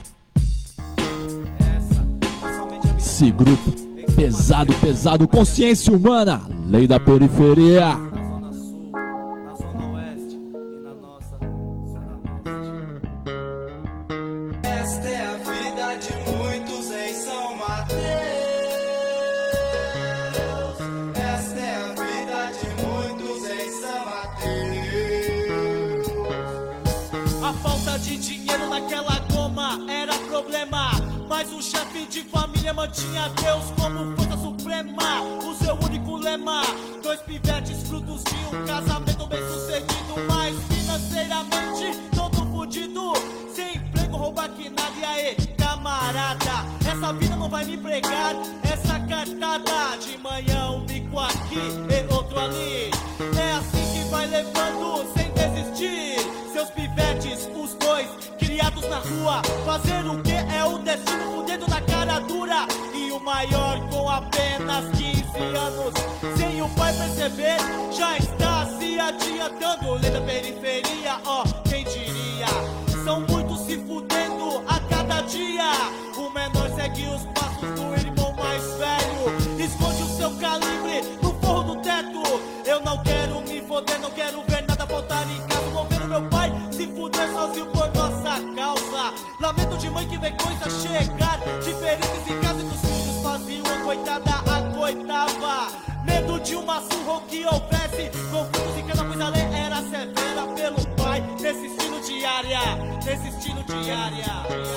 Esse grupo pesado, pesado, consciência humana, lei da periferia. Esta é a vida de muitos em São Mateus. Esta é a vida de muitos em São Mateus. A falta de dinheiro naquela goma era problema, mas o chefe de família família mantinha Deus como força suprema, o seu único lema. Dois pivetes frutos de um casamento bem sucedido, mas financeiramente todo fudido. Sem emprego, roubar que nada, e aí, camarada? Essa vida não vai me pregar, essa cartada. De manhã um bico aqui e outro ali. É assim que vai levando sem desistir na rua. Fazer o que é o destino, o dedo na cara dura. E o maior com apenas 15 anos, sem o pai perceber, já está se adiantando. Lê da periferia, ó. Oh que houvesse conflitos e cada coisa lei era severa pelo pai. Nesse estilo diária, nesse estilo diária.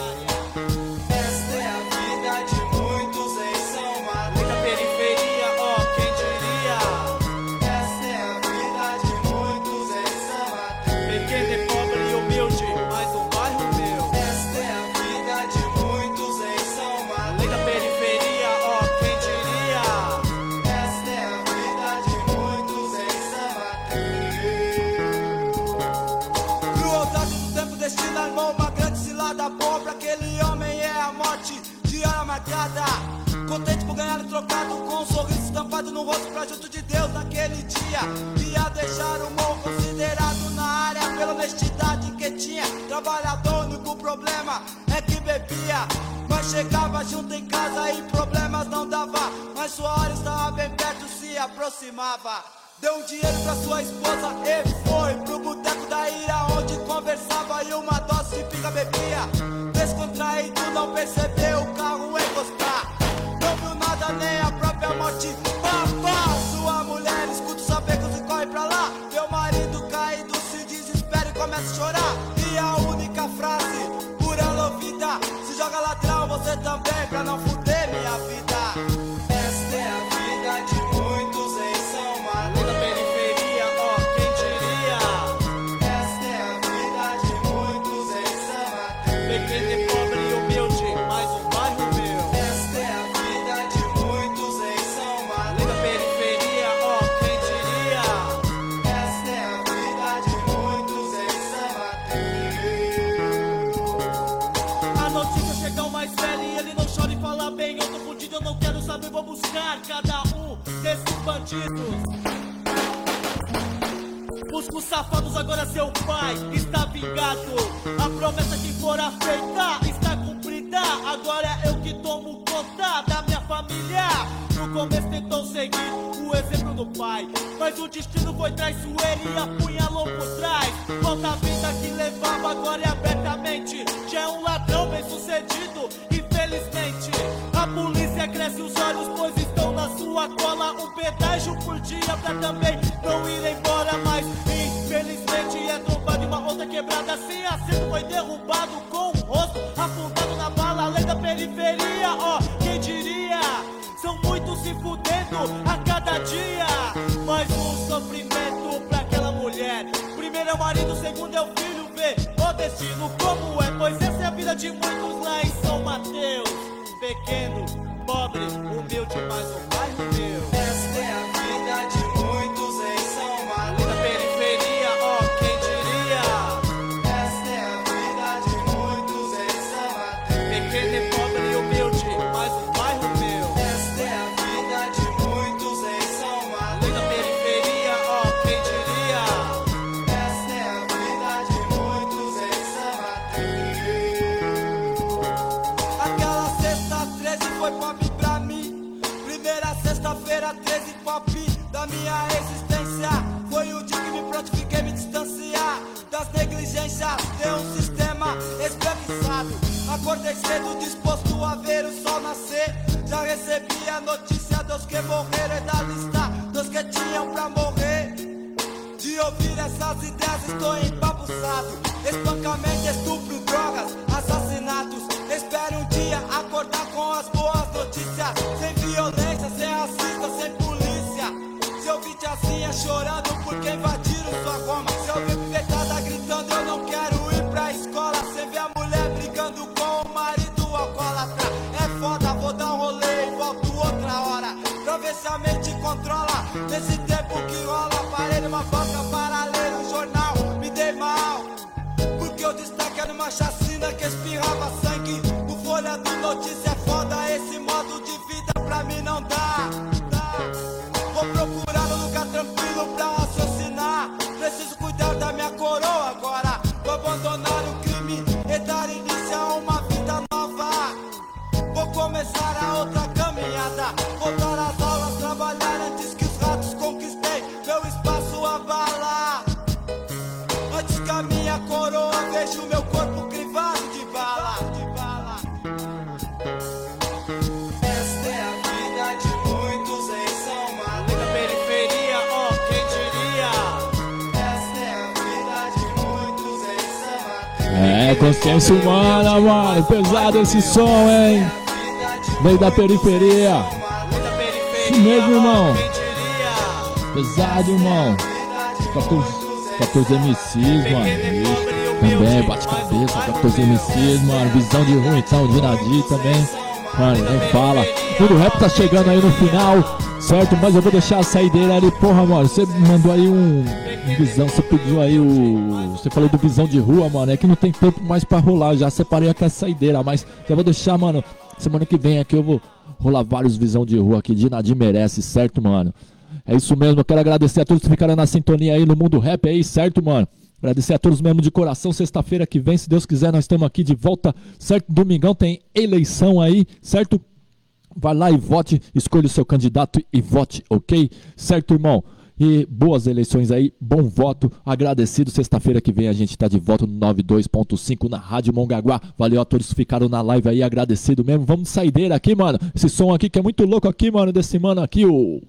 Deu um dinheiro pra sua esposa e foi pro boteco da ira, onde conversava e uma dose de pinga bebia. Descontraído, não percebeu, calma. ouvir essas ideias estou empapuçado. Espancamento, estupro, drogas, assassinatos. Espero um dia acordar com as boas notícias. Sem violência, sem racista, sem polícia. Seu Se vídeo assim é chorando porque invadiram sua goma. cachaça consciência humana, mano. Pesado esse som, hein? Veio da periferia. Isso mesmo, irmão. Pesado, irmão. 14, 14 MCs, mano. Também, bate cabeça, 14 MCs, mano. Visão de ruim, então, de Nadir também. Mano, nem fala. Tudo rap tá chegando aí no final, certo? Mas eu vou deixar a saideira ali. Porra, mano, você mandou aí um visão, você pediu aí o. Você falou do visão de rua, mano. É que não tem tempo mais pra rolar. Já separei aqui a saideira, mas eu vou deixar, mano. Semana que vem aqui eu vou rolar vários visão de rua aqui. De Nadir merece, certo, mano? É isso mesmo, eu quero agradecer a todos que ficaram na sintonia aí no mundo rap aí, certo, mano? Agradecer a todos mesmo de coração. Sexta-feira que vem, se Deus quiser, nós estamos aqui de volta, certo? Domingão tem eleição aí, certo? Vai lá e vote, escolha o seu candidato e vote, ok? Certo, irmão? E boas eleições aí, bom voto, agradecido. Sexta-feira que vem a gente tá de volta no 92.5 na Rádio Mongaguá. Valeu a todos que ficaram na live aí, agradecido mesmo. Vamos de saideira aqui, mano. Esse som aqui que é muito louco aqui, mano, desse mano aqui, o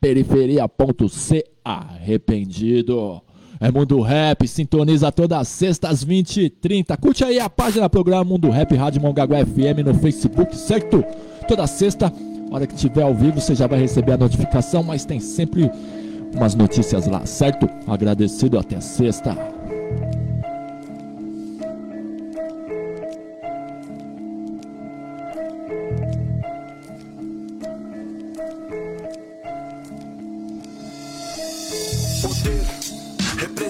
Periferia.c Arrependido. É Mundo Rap, sintoniza todas as sextas, 20 e 30. Curte aí a página do programa Mundo Rap Rádio Mongaguá FM no Facebook, certo? Toda sexta, hora que tiver ao vivo, você já vai receber a notificação, mas tem sempre umas notícias lá, certo? Agradecido, até sexta.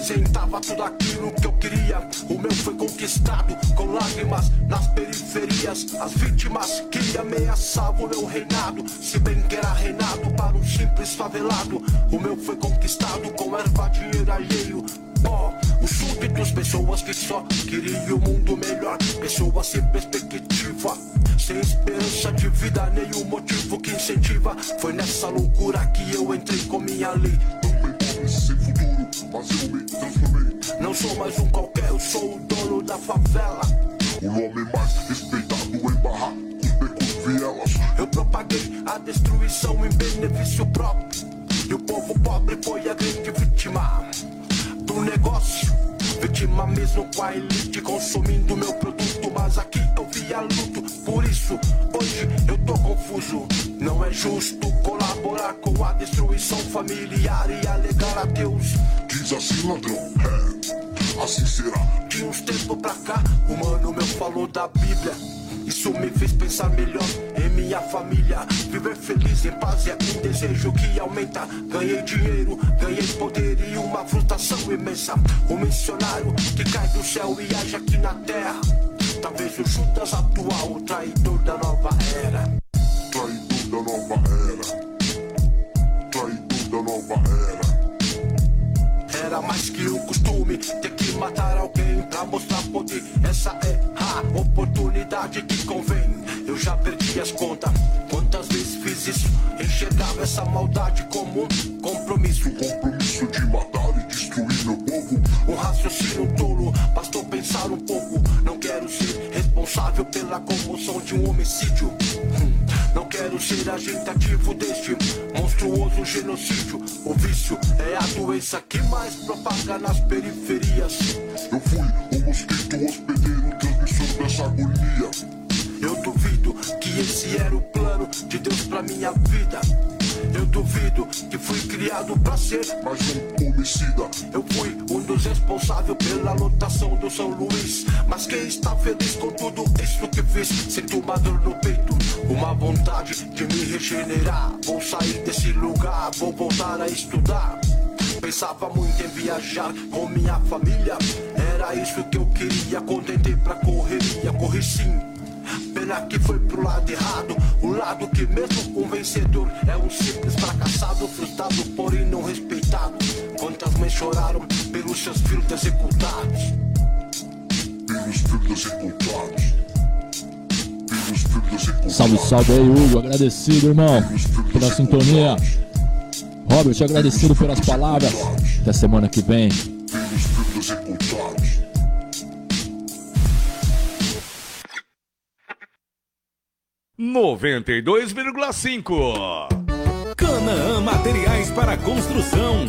Representava tudo aquilo que eu queria. O meu foi conquistado com lágrimas nas periferias. As vítimas que ameaçavam o meu reinado. Se bem que era reinado para um simples favelado. O meu foi conquistado com erva, dinheiro alheio. Ó, os súditos, pessoas que só queriam o mundo melhor. Pessoas sem perspectiva, sem esperança de vida, nenhum motivo que incentiva. Foi nessa loucura que eu entrei com minha lei. Também sem futuro, mas eu me transformei. Não sou mais um qualquer, eu sou o dono da favela. O homem mais respeitado em barracos, becos, vielas. Eu propaguei a destruição em benefício próprio. E o povo pobre foi a grande vítima do negócio. Vítima mesmo com a elite consumindo meu produto. Mas aqui eu via luto. Por isso, hoje eu tô confuso. Não é justo colaborar com a destruição familiar e alegar a Deus. Diz assim, ladrão, é, assim será. De uns tempos pra cá, o mano meu falou da Bíblia. Isso me fez pensar melhor em minha família. Viver feliz em paz é um desejo que aumenta. Ganhei dinheiro, ganhei poder e uma frustração imensa. O missionário que cai do céu e age aqui na terra. Talvez o Judas atual, o traidor da nova era. Traidor da nova era. Traidor da nova era. Era mais que o costume ter que matar alguém pra mostrar poder. Essa é a oportunidade que convém. Eu já perdi as contas. Quantas vezes fiz isso? Enxergava essa maldade como um compromisso. compromisso de matar e destruir meu povo. Um raciocínio tolo, bastou pensar um pouco. Não quero ser responsável pela comoção de um homicídio. Hum, Não quero ser agitativo deste monstruoso genocídio. O vício é a doença que mais propaga nas periferias. Eu fui o mosquito hospedeiro, transmissor dessa agonia. Eu duvido que esse era o plano de Deus pra minha vida. Eu duvido que fui criado pra ser mais um homicida. Eu fui um dos responsáveis pela lotação do São Luís. Mas quem está feliz com tudo isso que fiz? Sinto uma dor no peito, uma vontade de me regenerar. Vou sair desse lugar, vou voltar a estudar. Pensava muito em viajar com minha família. Era isso que eu queria, contentei pra correria, corri sim. Pena que foi pro lado errado, o lado que mesmo um vencedor é um simples fracassado, frustrado, porém não respeitado. Quantas mães choraram pelos seus filhos executados. Pelos filhos executados. Salve, salve aí, Hugo. Agradecido, irmão, pela sintonia. Robert, agradecido pelas palavras. Até semana que vem. 92,5. Canaã Materiais para Construção.